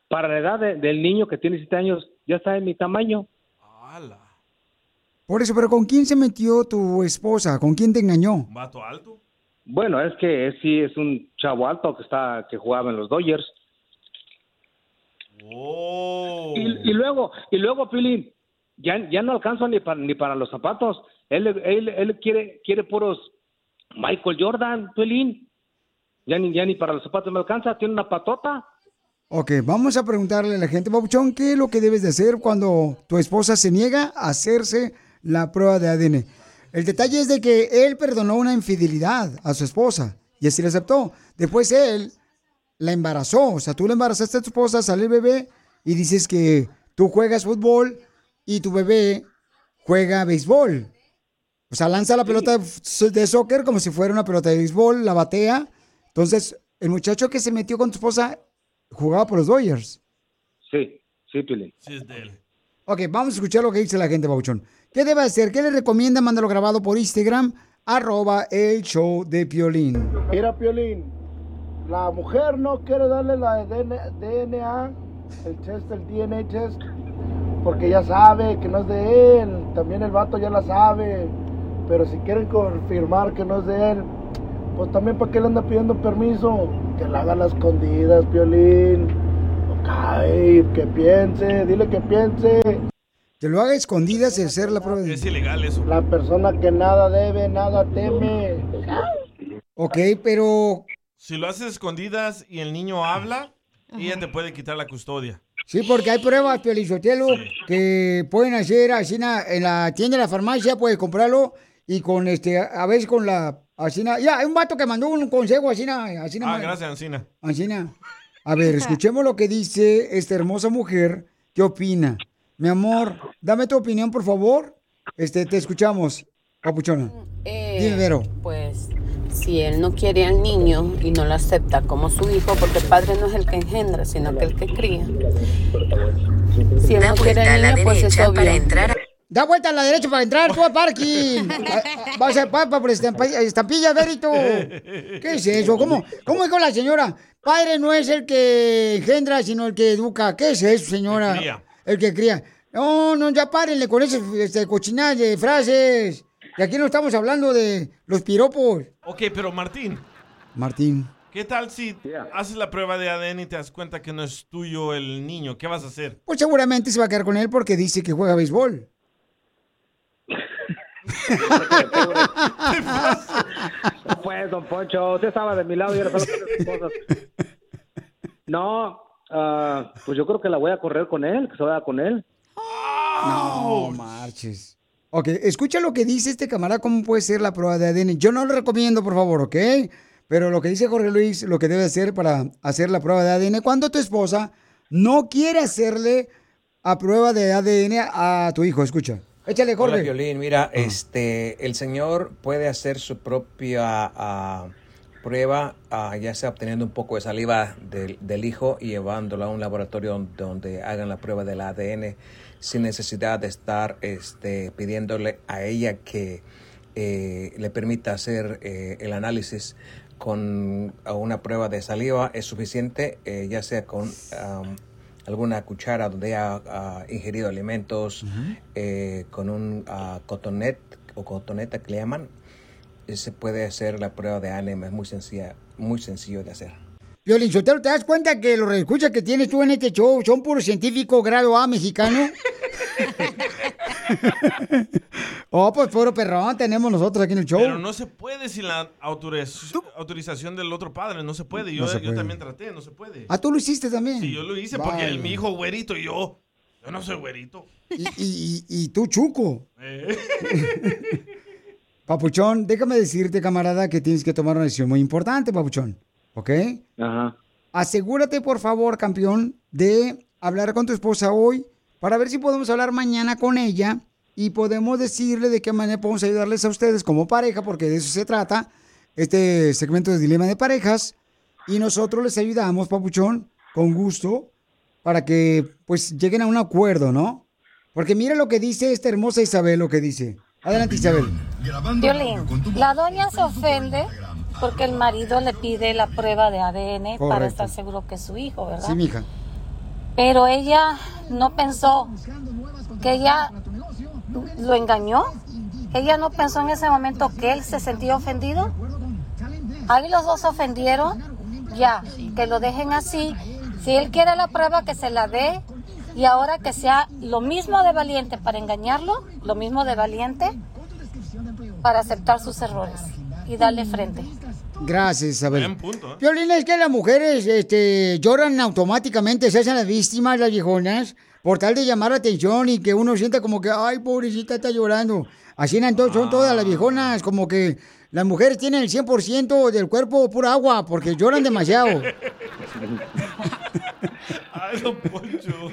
Para la edad de- del niño que tiene siete años, ya está en mi tamaño. Por eso, pero ¿con quién se metió tu esposa? ¿Con quién te engañó? ¿Un vato alto? Bueno, es que es- sí es un chavo alto que está que jugaba en los Dodgers. Oh. Y, y luego, y luego, Pilín, ya, ya no alcanzo ni para, ni para los zapatos. Él, él, él quiere, quiere puros Michael Jordan, Pilín. Ya ni, ya ni para los zapatos me alcanza, tiene una patota. Ok, vamos a preguntarle a la gente, Papuchón, ¿qué es lo que debes de hacer cuando tu esposa se niega a hacerse la prueba de ADN? El detalle es de que él perdonó una infidelidad a su esposa y así la aceptó. Después él la embarazó, o sea, tú le embarazaste a tu esposa, sale el bebé y dices que tú juegas fútbol y tu bebé juega béisbol. O sea, lanza la pelota de soccer como si fuera una pelota de béisbol, la batea. Entonces, el muchacho que se metió con tu esposa jugaba por los Dodgers. Sí, sí, Pilín. Sí, es de él. Ok, vamos a escuchar lo que dice la gente, Pauchón. ¿Qué debe hacer? ¿Qué le recomienda? Mándalo grabado por Instagram, arroba el show de Piolín. Mira, Piolín, la mujer no quiere darle la DNA, el test, el DNA test, porque ya sabe que no es de él. También el vato ya la sabe. Pero si quieren confirmar que no es de él, pues también para qué le anda pidiendo permiso. Que la haga las escondidas, Piolín. Ok, que piense, dile que piense. Que lo haga escondidas y hacer la prueba de... Es ilegal eso. La persona que nada debe, nada teme. Ok, pero... Si lo haces escondidas y el niño habla, ella te puede quitar la custodia. Sí, porque hay pruebas, Piolizotelo, que pueden hacer así en la tienda de la farmacia, puedes comprarlo y con este, a veces con la, así na- ya, hay un vato que mandó un consejo así na- así na- Ah, gracias, Ancina. Ancina. A ver, escuchemos lo que dice esta hermosa mujer. ¿Qué opina? Mi amor, dame tu opinión, por favor. Este, te escuchamos, papuchona. Eh, Dime, Vero. Pues si él no quiere al niño y no lo acepta como su hijo, porque el padre no es el que engendra, sino que el que cría. Si él no quiere al niño, pues es obvio. Da vuelta a la derecha para entrar tú al parking. Ah, Vas a papa por estampillas, Verito. ¿Qué es eso? ¿Cómo, ¿Cómo dijo la señora? Padre no es el que engendra, sino el que educa. ¿Qué es eso, señora? El que cría. No, no, ya párenle con esas este, cochinadas de frases. Y aquí no estamos hablando de los piropos. Ok, pero Martín, Martín. ¿Qué tal si haces la prueba de ADN y te das cuenta que no es tuyo el niño? ¿Qué vas a hacer? Pues seguramente se va a quedar con él porque dice que juega béisbol. No, pues, don Poncho, usted estaba de mi lado y ahora solo cosas. No, ah, pues yo creo que la voy a correr con él, que se vaya con él. No marches. Ok, escucha lo que dice este camarada, cómo puede ser la prueba de ADN. Yo no lo recomiendo, por favor, ¿ok? Pero lo que dice Jorge Luis, lo que debe hacer para hacer la prueba de ADN, cuando tu esposa no quiere hacerle a prueba de ADN a tu hijo, escucha. Échale, Jorge. Hola, Piolín. Mira, este, el señor puede hacer su propia ah, prueba, ah, ya sea obteniendo un poco de saliva del, del hijo y llevándolo a un laboratorio donde, donde hagan la prueba del ADN sin necesidad de estar este, pidiéndole a ella que eh, le permita hacer eh, el análisis con una prueba de saliva es suficiente, eh, ya sea con alguna cuchara donde ah, ingerido alimentos, con un ah, cotonet o cotoneta que le llaman, se puede hacer la prueba de ADN, es muy sencilla, muy sencillo de hacer. Violín Sotelo, ¿te das cuenta que los escuchas que tienes tú en este show son puros científicos grado A mexicano? oh, pues puro perrón tenemos nosotros aquí en el show. Pero no se puede sin la autoriz- autorización del otro padre, no se puede. Yo, No se yo puede. también traté, no se puede. Ah, tú lo hiciste también. Sí, yo lo hice porque el- mi hijo güerito y yo, yo no soy güerito. Y, y- y- y tú, Chuco. Eh. Papuchón, déjame decirte, camarada, que tienes que tomar una decisión muy importante, Papuchón. ¿Ok? Ajá. Asegúrate, por favor, campeón, de hablar con tu esposa hoy para ver si podemos hablar mañana con ella y podemos decirle de qué manera podemos ayudarles a ustedes como pareja, porque de eso se trata este segmento de Dilema de Parejas. Y nosotros les ayudamos, Papuchón, con gusto, para que pues lleguen a un acuerdo, ¿no? Porque mira lo que dice esta hermosa Isabel, lo que dice. Adelante, Isabel. Violín, la doña se ofende porque el marido le pide la prueba de ADN para estar seguro que es su hijo, ¿verdad? Sí, mija. Pero ella no pensó que ella lo engañó. Ella no pensó en ese momento que él se sentía ofendido. Ahí los dos se ofendieron. Ya, que lo dejen así. Si él quiere la prueba, que se la dé. Y ahora que sea lo mismo de valiente para engañarlo, lo mismo de valiente para aceptar sus errores y darle frente. Gracias, Isabel. Buen punto, ¿eh? Violín, es que las mujeres este, lloran automáticamente, se hacen las víctimas, las viejonas, por tal de llamar la atención y que uno sienta como que, ay, pobrecita, está llorando. Así en to- son todas las viejonas, como que las mujeres tienen el 100% del cuerpo pura agua porque lloran demasiado. Ay, don Poncho.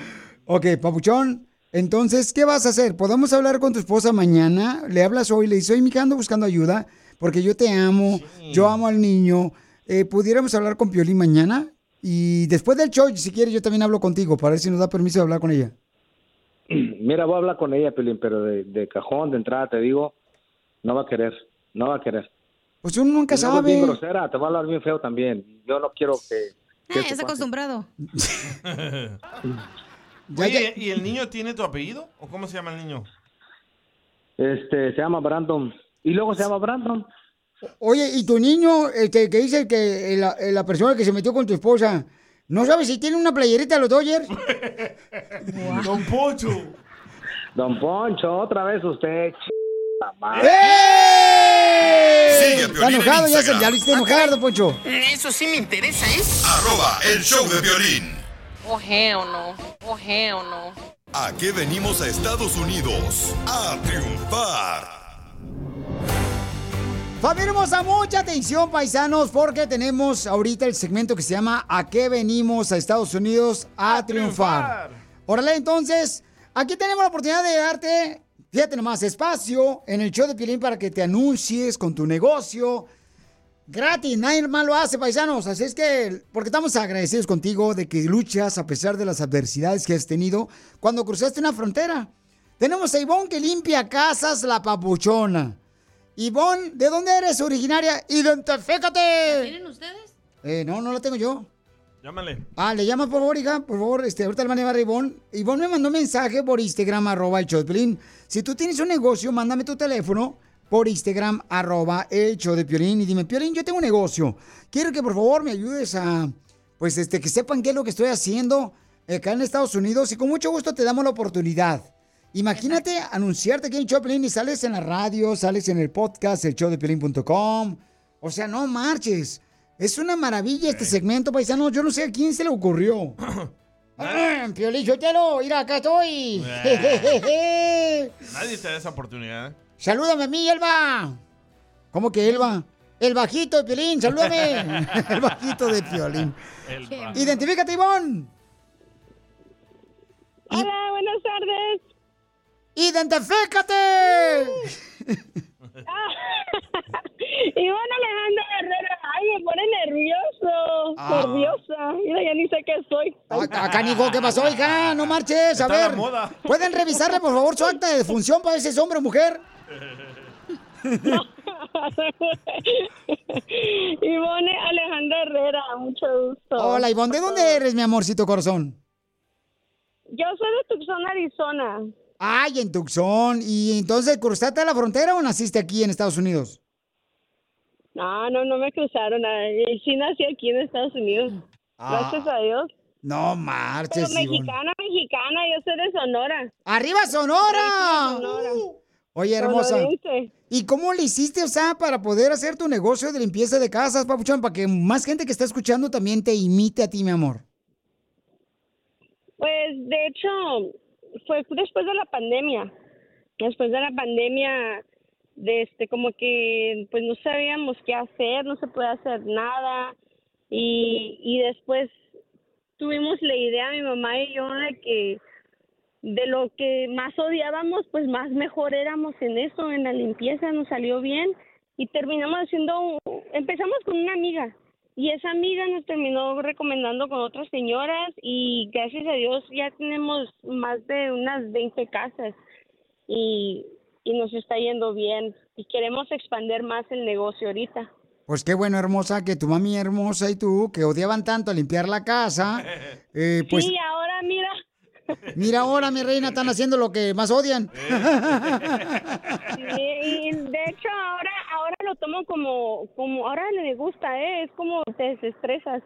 Ok, papuchón, entonces, ¿qué vas a hacer? ¿Podemos hablar con tu esposa mañana? Le hablas hoy, le dices, oye, mija, ando buscando ayuda porque yo te amo, yo amo al niño. Eh, ¿Pudiéramos hablar con Piolín mañana? Y después del show, si quieres, yo también hablo contigo para ver si nos da permiso de hablar con ella. Mira, voy a hablar con ella, Pelín, pero de, de cajón, de entrada, te digo, no va a querer, no va a querer. Pues uno nunca es bien sabe. grosera, te va a hablar bien feo también. Yo no quiero que... que Eh, eso es pase. acostumbrado. Oye, ¿y el niño tiene tu apellido? ¿O cómo se llama el niño? Este, se llama Brandon. Y luego se llama Brandon. Oye, ¿y tu niño, este, que dice que la, la persona que se metió con tu esposa, no sabes si tiene una playerita de los Dodgers? Don Poncho. Don Poncho, otra vez usted. a Está enojado, ya, se, Instagram. ya le hiciste enojar, don Poncho. Eso sí me interesa, ¿eh? Arroba el show de violín. Oh, hell no. Oh, hell no. ¿A qué venimos a Estados Unidos? A triunfar. Familia hermosa, mucha atención, paisanos, porque tenemos ahorita el segmento que se llama ¿A qué venimos a Estados Unidos a, triunfar? Órale, entonces, aquí tenemos la oportunidad de darte, fíjate nomás, espacio en el show de Piolín para que te anuncies con tu negocio. Gratis, nadie más lo hace, paisanos. Así es que, porque estamos agradecidos contigo de que luchas a pesar de las adversidades que has tenido cuando cruzaste una frontera. Tenemos a Ivonne que limpia casas, la papuchona. Ivonne, ¿de dónde eres originaria? ¡Identifícate! ¿Tienen ustedes? Eh, no, no la tengo yo. Llámale. Ah, le llamas por favor, hija, por favor, este, ahorita le van a llamar a Ivonne. Ivonne me mandó un mensaje por Instagram, arroba el Choplin. Si tú tienes un negocio, mándame tu teléfono por Instagram, arroba el show de Piolín. Y dime, Piolín, yo tengo un negocio. Quiero que por favor me ayudes a, pues, este, que sepan qué es lo que estoy haciendo acá en Estados Unidos. Y con mucho gusto te damos la oportunidad. Imagínate anunciarte aquí en Choplin y sales en la radio, sales en el podcast, el showdepiolín.com. O sea, no marches. Es una maravilla este segmento, paisano. Yo no sé a quién se le ocurrió. Ah, Piolín, yo te lo, mira, acá estoy. Nadie te da esa oportunidad. Salúdame a mí, Elba. ¿Cómo que Elba? El bajito de Piolín, salúdame. El bajito de Piolín. Identifícate, Ivonne. Hola, buenas tardes. ¡Identifícate! Iván Alejandro Herrera, ay, me pone nervioso, Ah. nerviosa. Mira, ya ni sé qué soy. Acá, Nico, ¿qué pasó, hija? No marches, a Está la ver. moda. ¿Pueden revisarle, por favor, su acta de defunción para ver si es hombre o mujer? Ivone Alejandro Herrera, mucho gusto. Hola, Ivonne, ¿de dónde eres, mi amorcito corazón? Yo soy de Tucson, Arizona. Ay, en Tucson. ¿Y entonces cruzaste la frontera o naciste aquí en Estados Unidos? No, no, no me cruzaron. Sí nací aquí en Estados Unidos. Ah. Gracias a Dios. No Pero marches, Ivonne. mexicana, mexicana, yo soy de Sonora. ¡Arriba, Sonora! Sonora. Oye, hermosa. ¿Y cómo le hiciste, o sea, para poder hacer tu negocio de limpieza de casas, papuchón, para que más gente que está escuchando también te imite a ti, mi amor? Pues de hecho fue después de la pandemia. Después de la pandemia, de este, como que pues no sabíamos qué hacer, no se puede hacer nada. Y, y después tuvimos la idea, mi mamá y yo, de que de lo que más odiábamos, pues más mejor éramos en eso, en la limpieza, nos salió bien y terminamos haciendo, un- empezamos con una amiga y esa amiga nos terminó recomendando con otras señoras y gracias a Dios ya tenemos más de unas 20 casas y, y nos está yendo bien y queremos expandir más el negocio ahorita. Pues qué bueno, hermosa, que tu mami hermosa y tú, que odiaban tanto limpiar la casa, eh, pues sí, ahora mira, mira ahora, mi reina, están haciendo lo que más odian. Sí, y de hecho ahora ahora lo tomo como como ahora le gusta, ¿eh? es como te desestresas.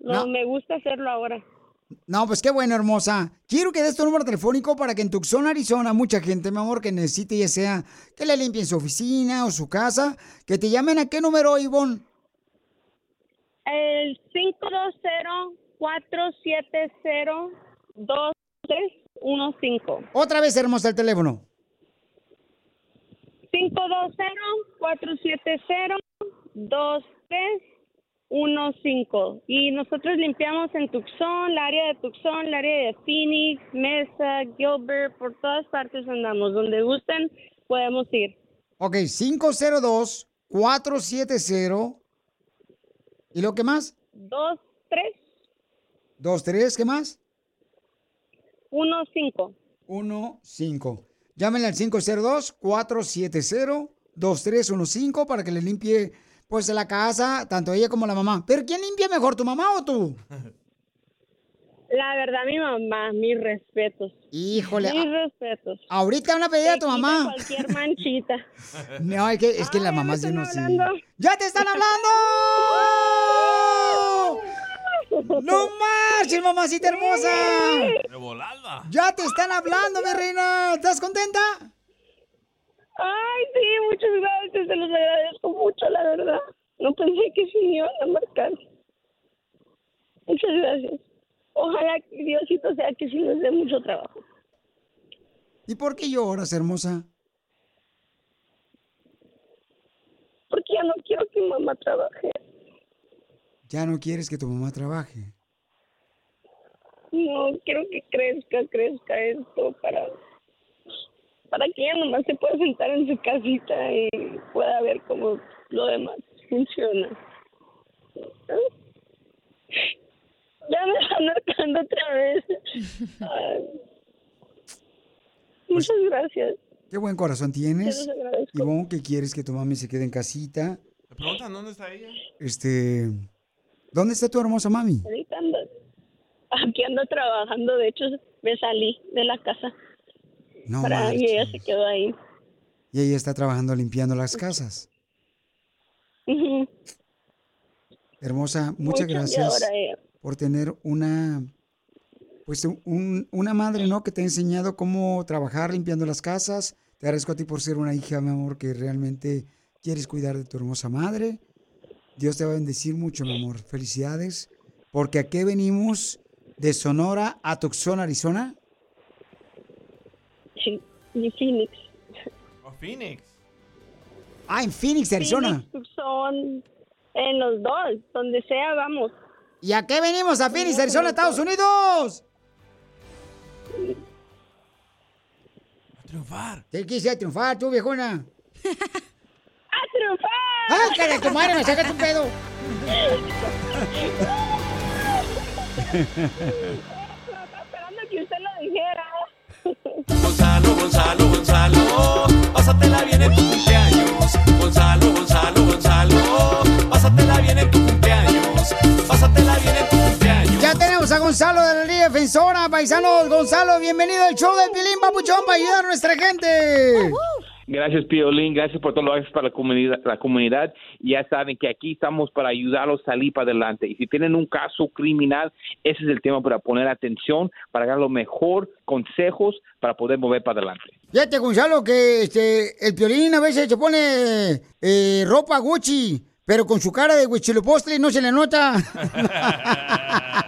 No, No. me gusta hacerlo ahora. No, pues qué bueno, hermosa. Quiero que des tu número telefónico para que en Tucson, Arizona, mucha gente, mi amor, que necesite ya sea que le limpien su oficina o su casa, que te llamen a qué número, Ivonne. El 520-470-2315. Otra vez, hermosa, el teléfono. 520-470-2315. Y nosotros limpiamos en Tucson, la área de Tucson, el área de Phoenix, Mesa, Gilbert, por todas partes andamos. Donde gusten, podemos ir. Ok, 502-470. ¿Y lo que más? 2, 3, Dos, tres, ¿qué más? 1, 5. 1, 5. Llámenle al 502-470-2315 para que le limpie pues la casa, tanto ella como la mamá. ¿Pero quién limpia mejor, tu mamá o tú? La verdad, mi mamá, mis respetos. Híjole. Mis respetos. Ahorita una pedida a tu mamá. Cualquier manchita. No, es que, es que la mamá sí no sí. ¡Ya te están hablando! ¡No marches, mamacita hermosa! ¡Ya te están hablando, mi reina! ¿Estás contenta? Ay, sí, muchas gracias, se los agradezco mucho, la verdad. No pensé que sí me iban a marcar. Muchas gracias. Ojalá que Diosito sea que sí les dé mucho trabajo. ¿Y por qué lloras, hermosa? Porque ya no quiero que mi mamá trabaje. Ya no quieres que tu mamá trabaje. No, quiero que crezca, crezca esto para, para que ella nomás se pueda sentar en su casita y pueda ver cómo lo demás funciona. Ya me están marcando otra vez. Ay. Muchas gracias. Qué buen corazón tienes. agradezco. Ivonne, que quieres que tu mami se quede en casita. Me preguntan dónde está ella. Este, ¿dónde está tu hermosa mami? Ahorita ando, aquí ando trabajando, de hecho me salí de la casa No para, y ella se quedó ahí. y ella está trabajando limpiando las casas. Hermosa, muchas gracias por tener una, pues un- una madre, ¿no? Que te ha enseñado cómo trabajar limpiando las casas. Te agradezco a ti por ser una hija, mi amor, que realmente quieres cuidar de tu hermosa madre. Dios te va a bendecir mucho, mi amor. Felicidades. Porque aquí venimos de Sonora a Tucson, Arizona. Sí, y Phoenix. Oh, Phoenix. Ah, en Phoenix, Arizona. Phoenix, Tucson, en los dos, donde sea, vamos. ¿Y a qué venimos? A Phoenix, Arizona, Estados Unidos. A triunfar. ¿Qué quise triunfar tú, viejona? ¡A triunfar! ¡Ay, cara de tu madre, me sacas un pedo! Esperando que usted lo dijera. Gonzalo, Gonzalo, Gonzalo, pásatela bien en tu cumpleaños. Gonzalo, Gonzalo, Gonzalo, pásatela bien en tu cumpleaños. Pásatela bien en tu cumpleaños. Ya tenemos a Gonzalo de la Liga Defensora, paisanos. Gonzalo, bienvenido al show del Pilín Papuchón para ayudar a nuestra gente. Gracias, Piolín. Gracias por todo lo que haces para la comunidad, la comunidad. Y ya saben que aquí estamos para ayudarlos a salir para adelante. Y si tienen un caso criminal, ese es el tema para poner atención, para dar los mejor consejos para poder mover para adelante. Fíjate, Gonzalo, que este, el Piolín a veces se pone eh, ropa Gucci, pero con su cara de huichilopostle no se le nota.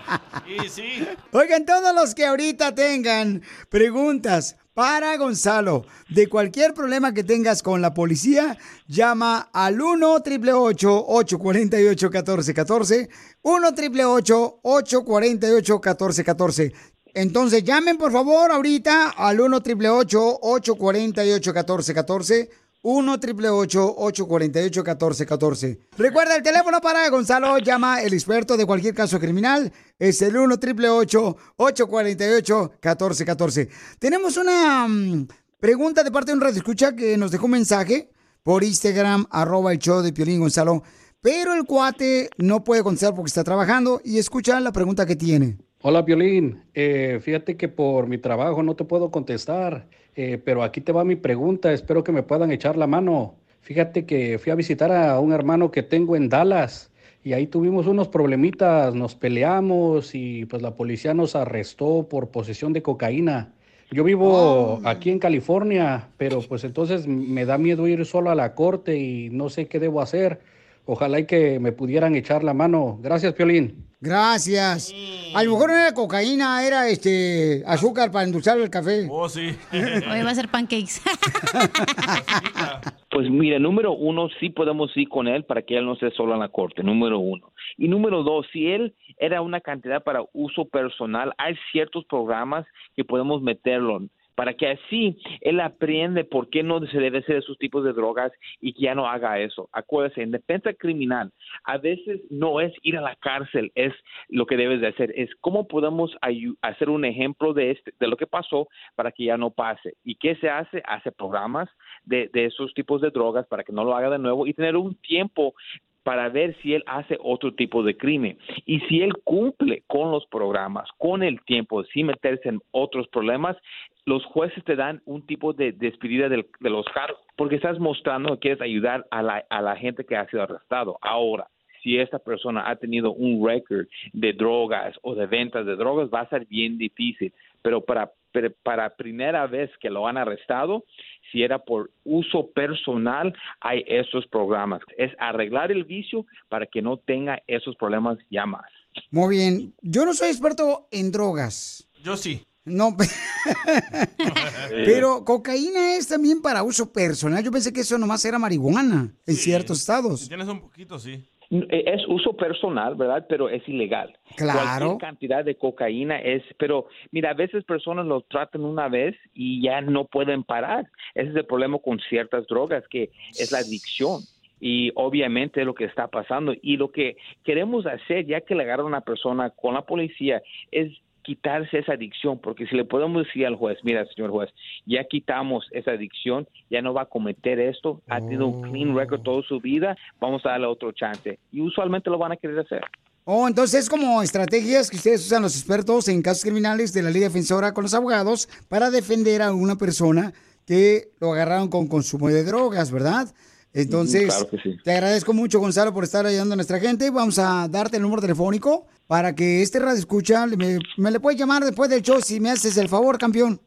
Y sí. Oigan, todos los que ahorita tengan preguntas para Gonzalo de cualquier problema que tengas con la policía, llama al 1 888 848 1414 1 888 848 1414 Entonces llamen por favor ahorita al 1 888 848 1414 1 888 848 1414 Recuerda el teléfono para Gonzalo, llama el experto de cualquier caso criminal, es el 1 888 848 1414 Tenemos una mm, pregunta de parte de un radio escucha que nos dejó un mensaje por Instagram, arroba el show de Piolín Gonzalo, pero el cuate no puede contestar porque está trabajando y escucha la pregunta que tiene. Hola, Violín. Eh, fíjate que por mi trabajo no te puedo contestar, eh, pero aquí te va mi pregunta. Espero que me puedan echar la mano. Fíjate que fui a visitar a un hermano que tengo en Dallas y ahí tuvimos unos problemitas, nos peleamos y pues la policía nos arrestó por posesión de cocaína. Yo vivo aquí en California, pero pues entonces me da miedo ir solo a la corte y no sé qué debo hacer. Ojalá y que me pudieran echar la mano. Gracias, Piolín. Gracias. A lo mejor no era cocaína, era este azúcar para endulzar el café. Oh, sí. Hoy va a ser pancakes. Pues mira, número uno, sí podemos ir con él para que él no esté solo en la corte, número uno. Y número dos, si él era una cantidad para uso personal, hay ciertos programas que podemos meterlo para que así él aprende por qué no se debe hacer esos tipos de drogas y que ya no haga eso. Acuérdese, en defensa criminal, a veces no es ir a la cárcel, es lo que debes de hacer, es cómo podemos hacer un ejemplo de, este, de lo que pasó para que ya no pase. ¿Y qué se hace? Hace programas de, de esos tipos de drogas para que no lo haga de nuevo y tener un tiempo para ver si él hace otro tipo de crimen. Y si él cumple con los programas, con el tiempo, sin meterse en otros problemas, los jueces te dan un tipo de despedida del- de los cargos, porque estás mostrando que quieres ayudar a la, a la gente que ha sido arrestado. Ahora, si esta persona ha tenido un récord de drogas o de ventas de drogas, va a ser bien difícil. Pero para, pero para primera vez que lo han arrestado, si era por uso personal, hay esos programas. Es arreglar el vicio para que no tenga esos problemas ya más. Muy bien. Yo no soy experto en drogas. Yo sí. No, pero cocaína es también para uso personal. Yo pensé que eso nomás era marihuana en ciertos estados. Si tienes un poquito, sí. Eh, Es uso personal, ¿verdad? Pero es ilegal. Claro. Cualquier cantidad de cocaína es, pero mira, a veces personas lo tratan una vez y ya no pueden parar. Ese es el problema con ciertas drogas, que es la adicción. Y obviamente es lo que está pasando. Y lo que queremos hacer, ya que le agarra a una persona con la policía, es quitarse esa adicción, porque si le podemos decir al juez, mira, señor juez, ya quitamos esa adicción, ya no va a cometer esto, ha tenido un clean record toda su vida, vamos a darle otro chance. Y usualmente lo van a querer hacer. Oh, entonces es como estrategias que ustedes usan los expertos en casos criminales de la ley defensora con los abogados para defender a una persona que lo agarraron con consumo de drogas, ¿verdad? Entonces, Claro que sí. te agradezco mucho, Gonzalo, por estar ayudando a nuestra gente. Vamos a darte el número telefónico para que este radio escucha, me, me le puedes llamar después del show si me haces el favor, campeón.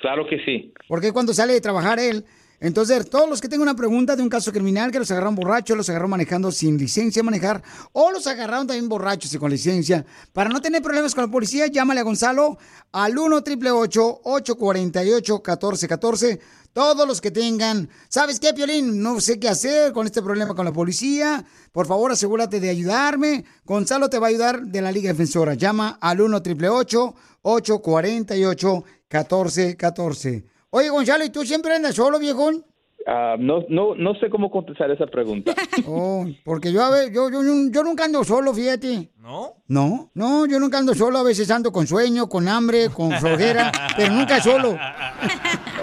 Claro que sí. Porque cuando sale de trabajar él. Entonces, todos los que tengan una pregunta de un caso criminal que los agarraron borrachos, los agarraron manejando sin licencia de manejar, o los agarraron también borrachos y con licencia, para no tener problemas con la policía, llámale a Gonzalo al 1 888 848 1414 Todos los que tengan, ¿sabes qué, Piolín? No sé qué hacer con este problema con la policía. Por favor, asegúrate de ayudarme. Gonzalo te va a ayudar de la Liga Defensora. Llama al 1 888 848 1414 Oye, Gonzalo, ¿y tú siempre andas solo, viejón? Ah, no, no, no sé cómo contestar esa pregunta. Oh, porque yo, a ver, yo, yo, yo nunca ando solo, fíjate. ¿No? No, no, yo nunca ando solo. A veces ando con sueño, con hambre, con flojera, pero nunca solo.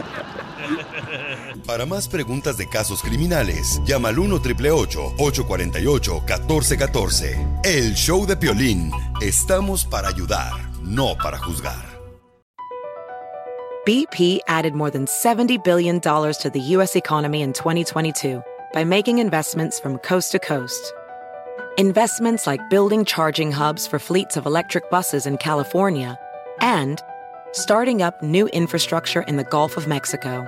Para más preguntas de casos criminales, llama al 1 848 1414 El show de Piolín. Estamos para ayudar, no para juzgar. BP added more than $70 billion to the U.S. economy in 2022 by making investments from coast to coast. Investments like building charging hubs for fleets of electric buses in California and starting up new infrastructure in the Gulf of Mexico.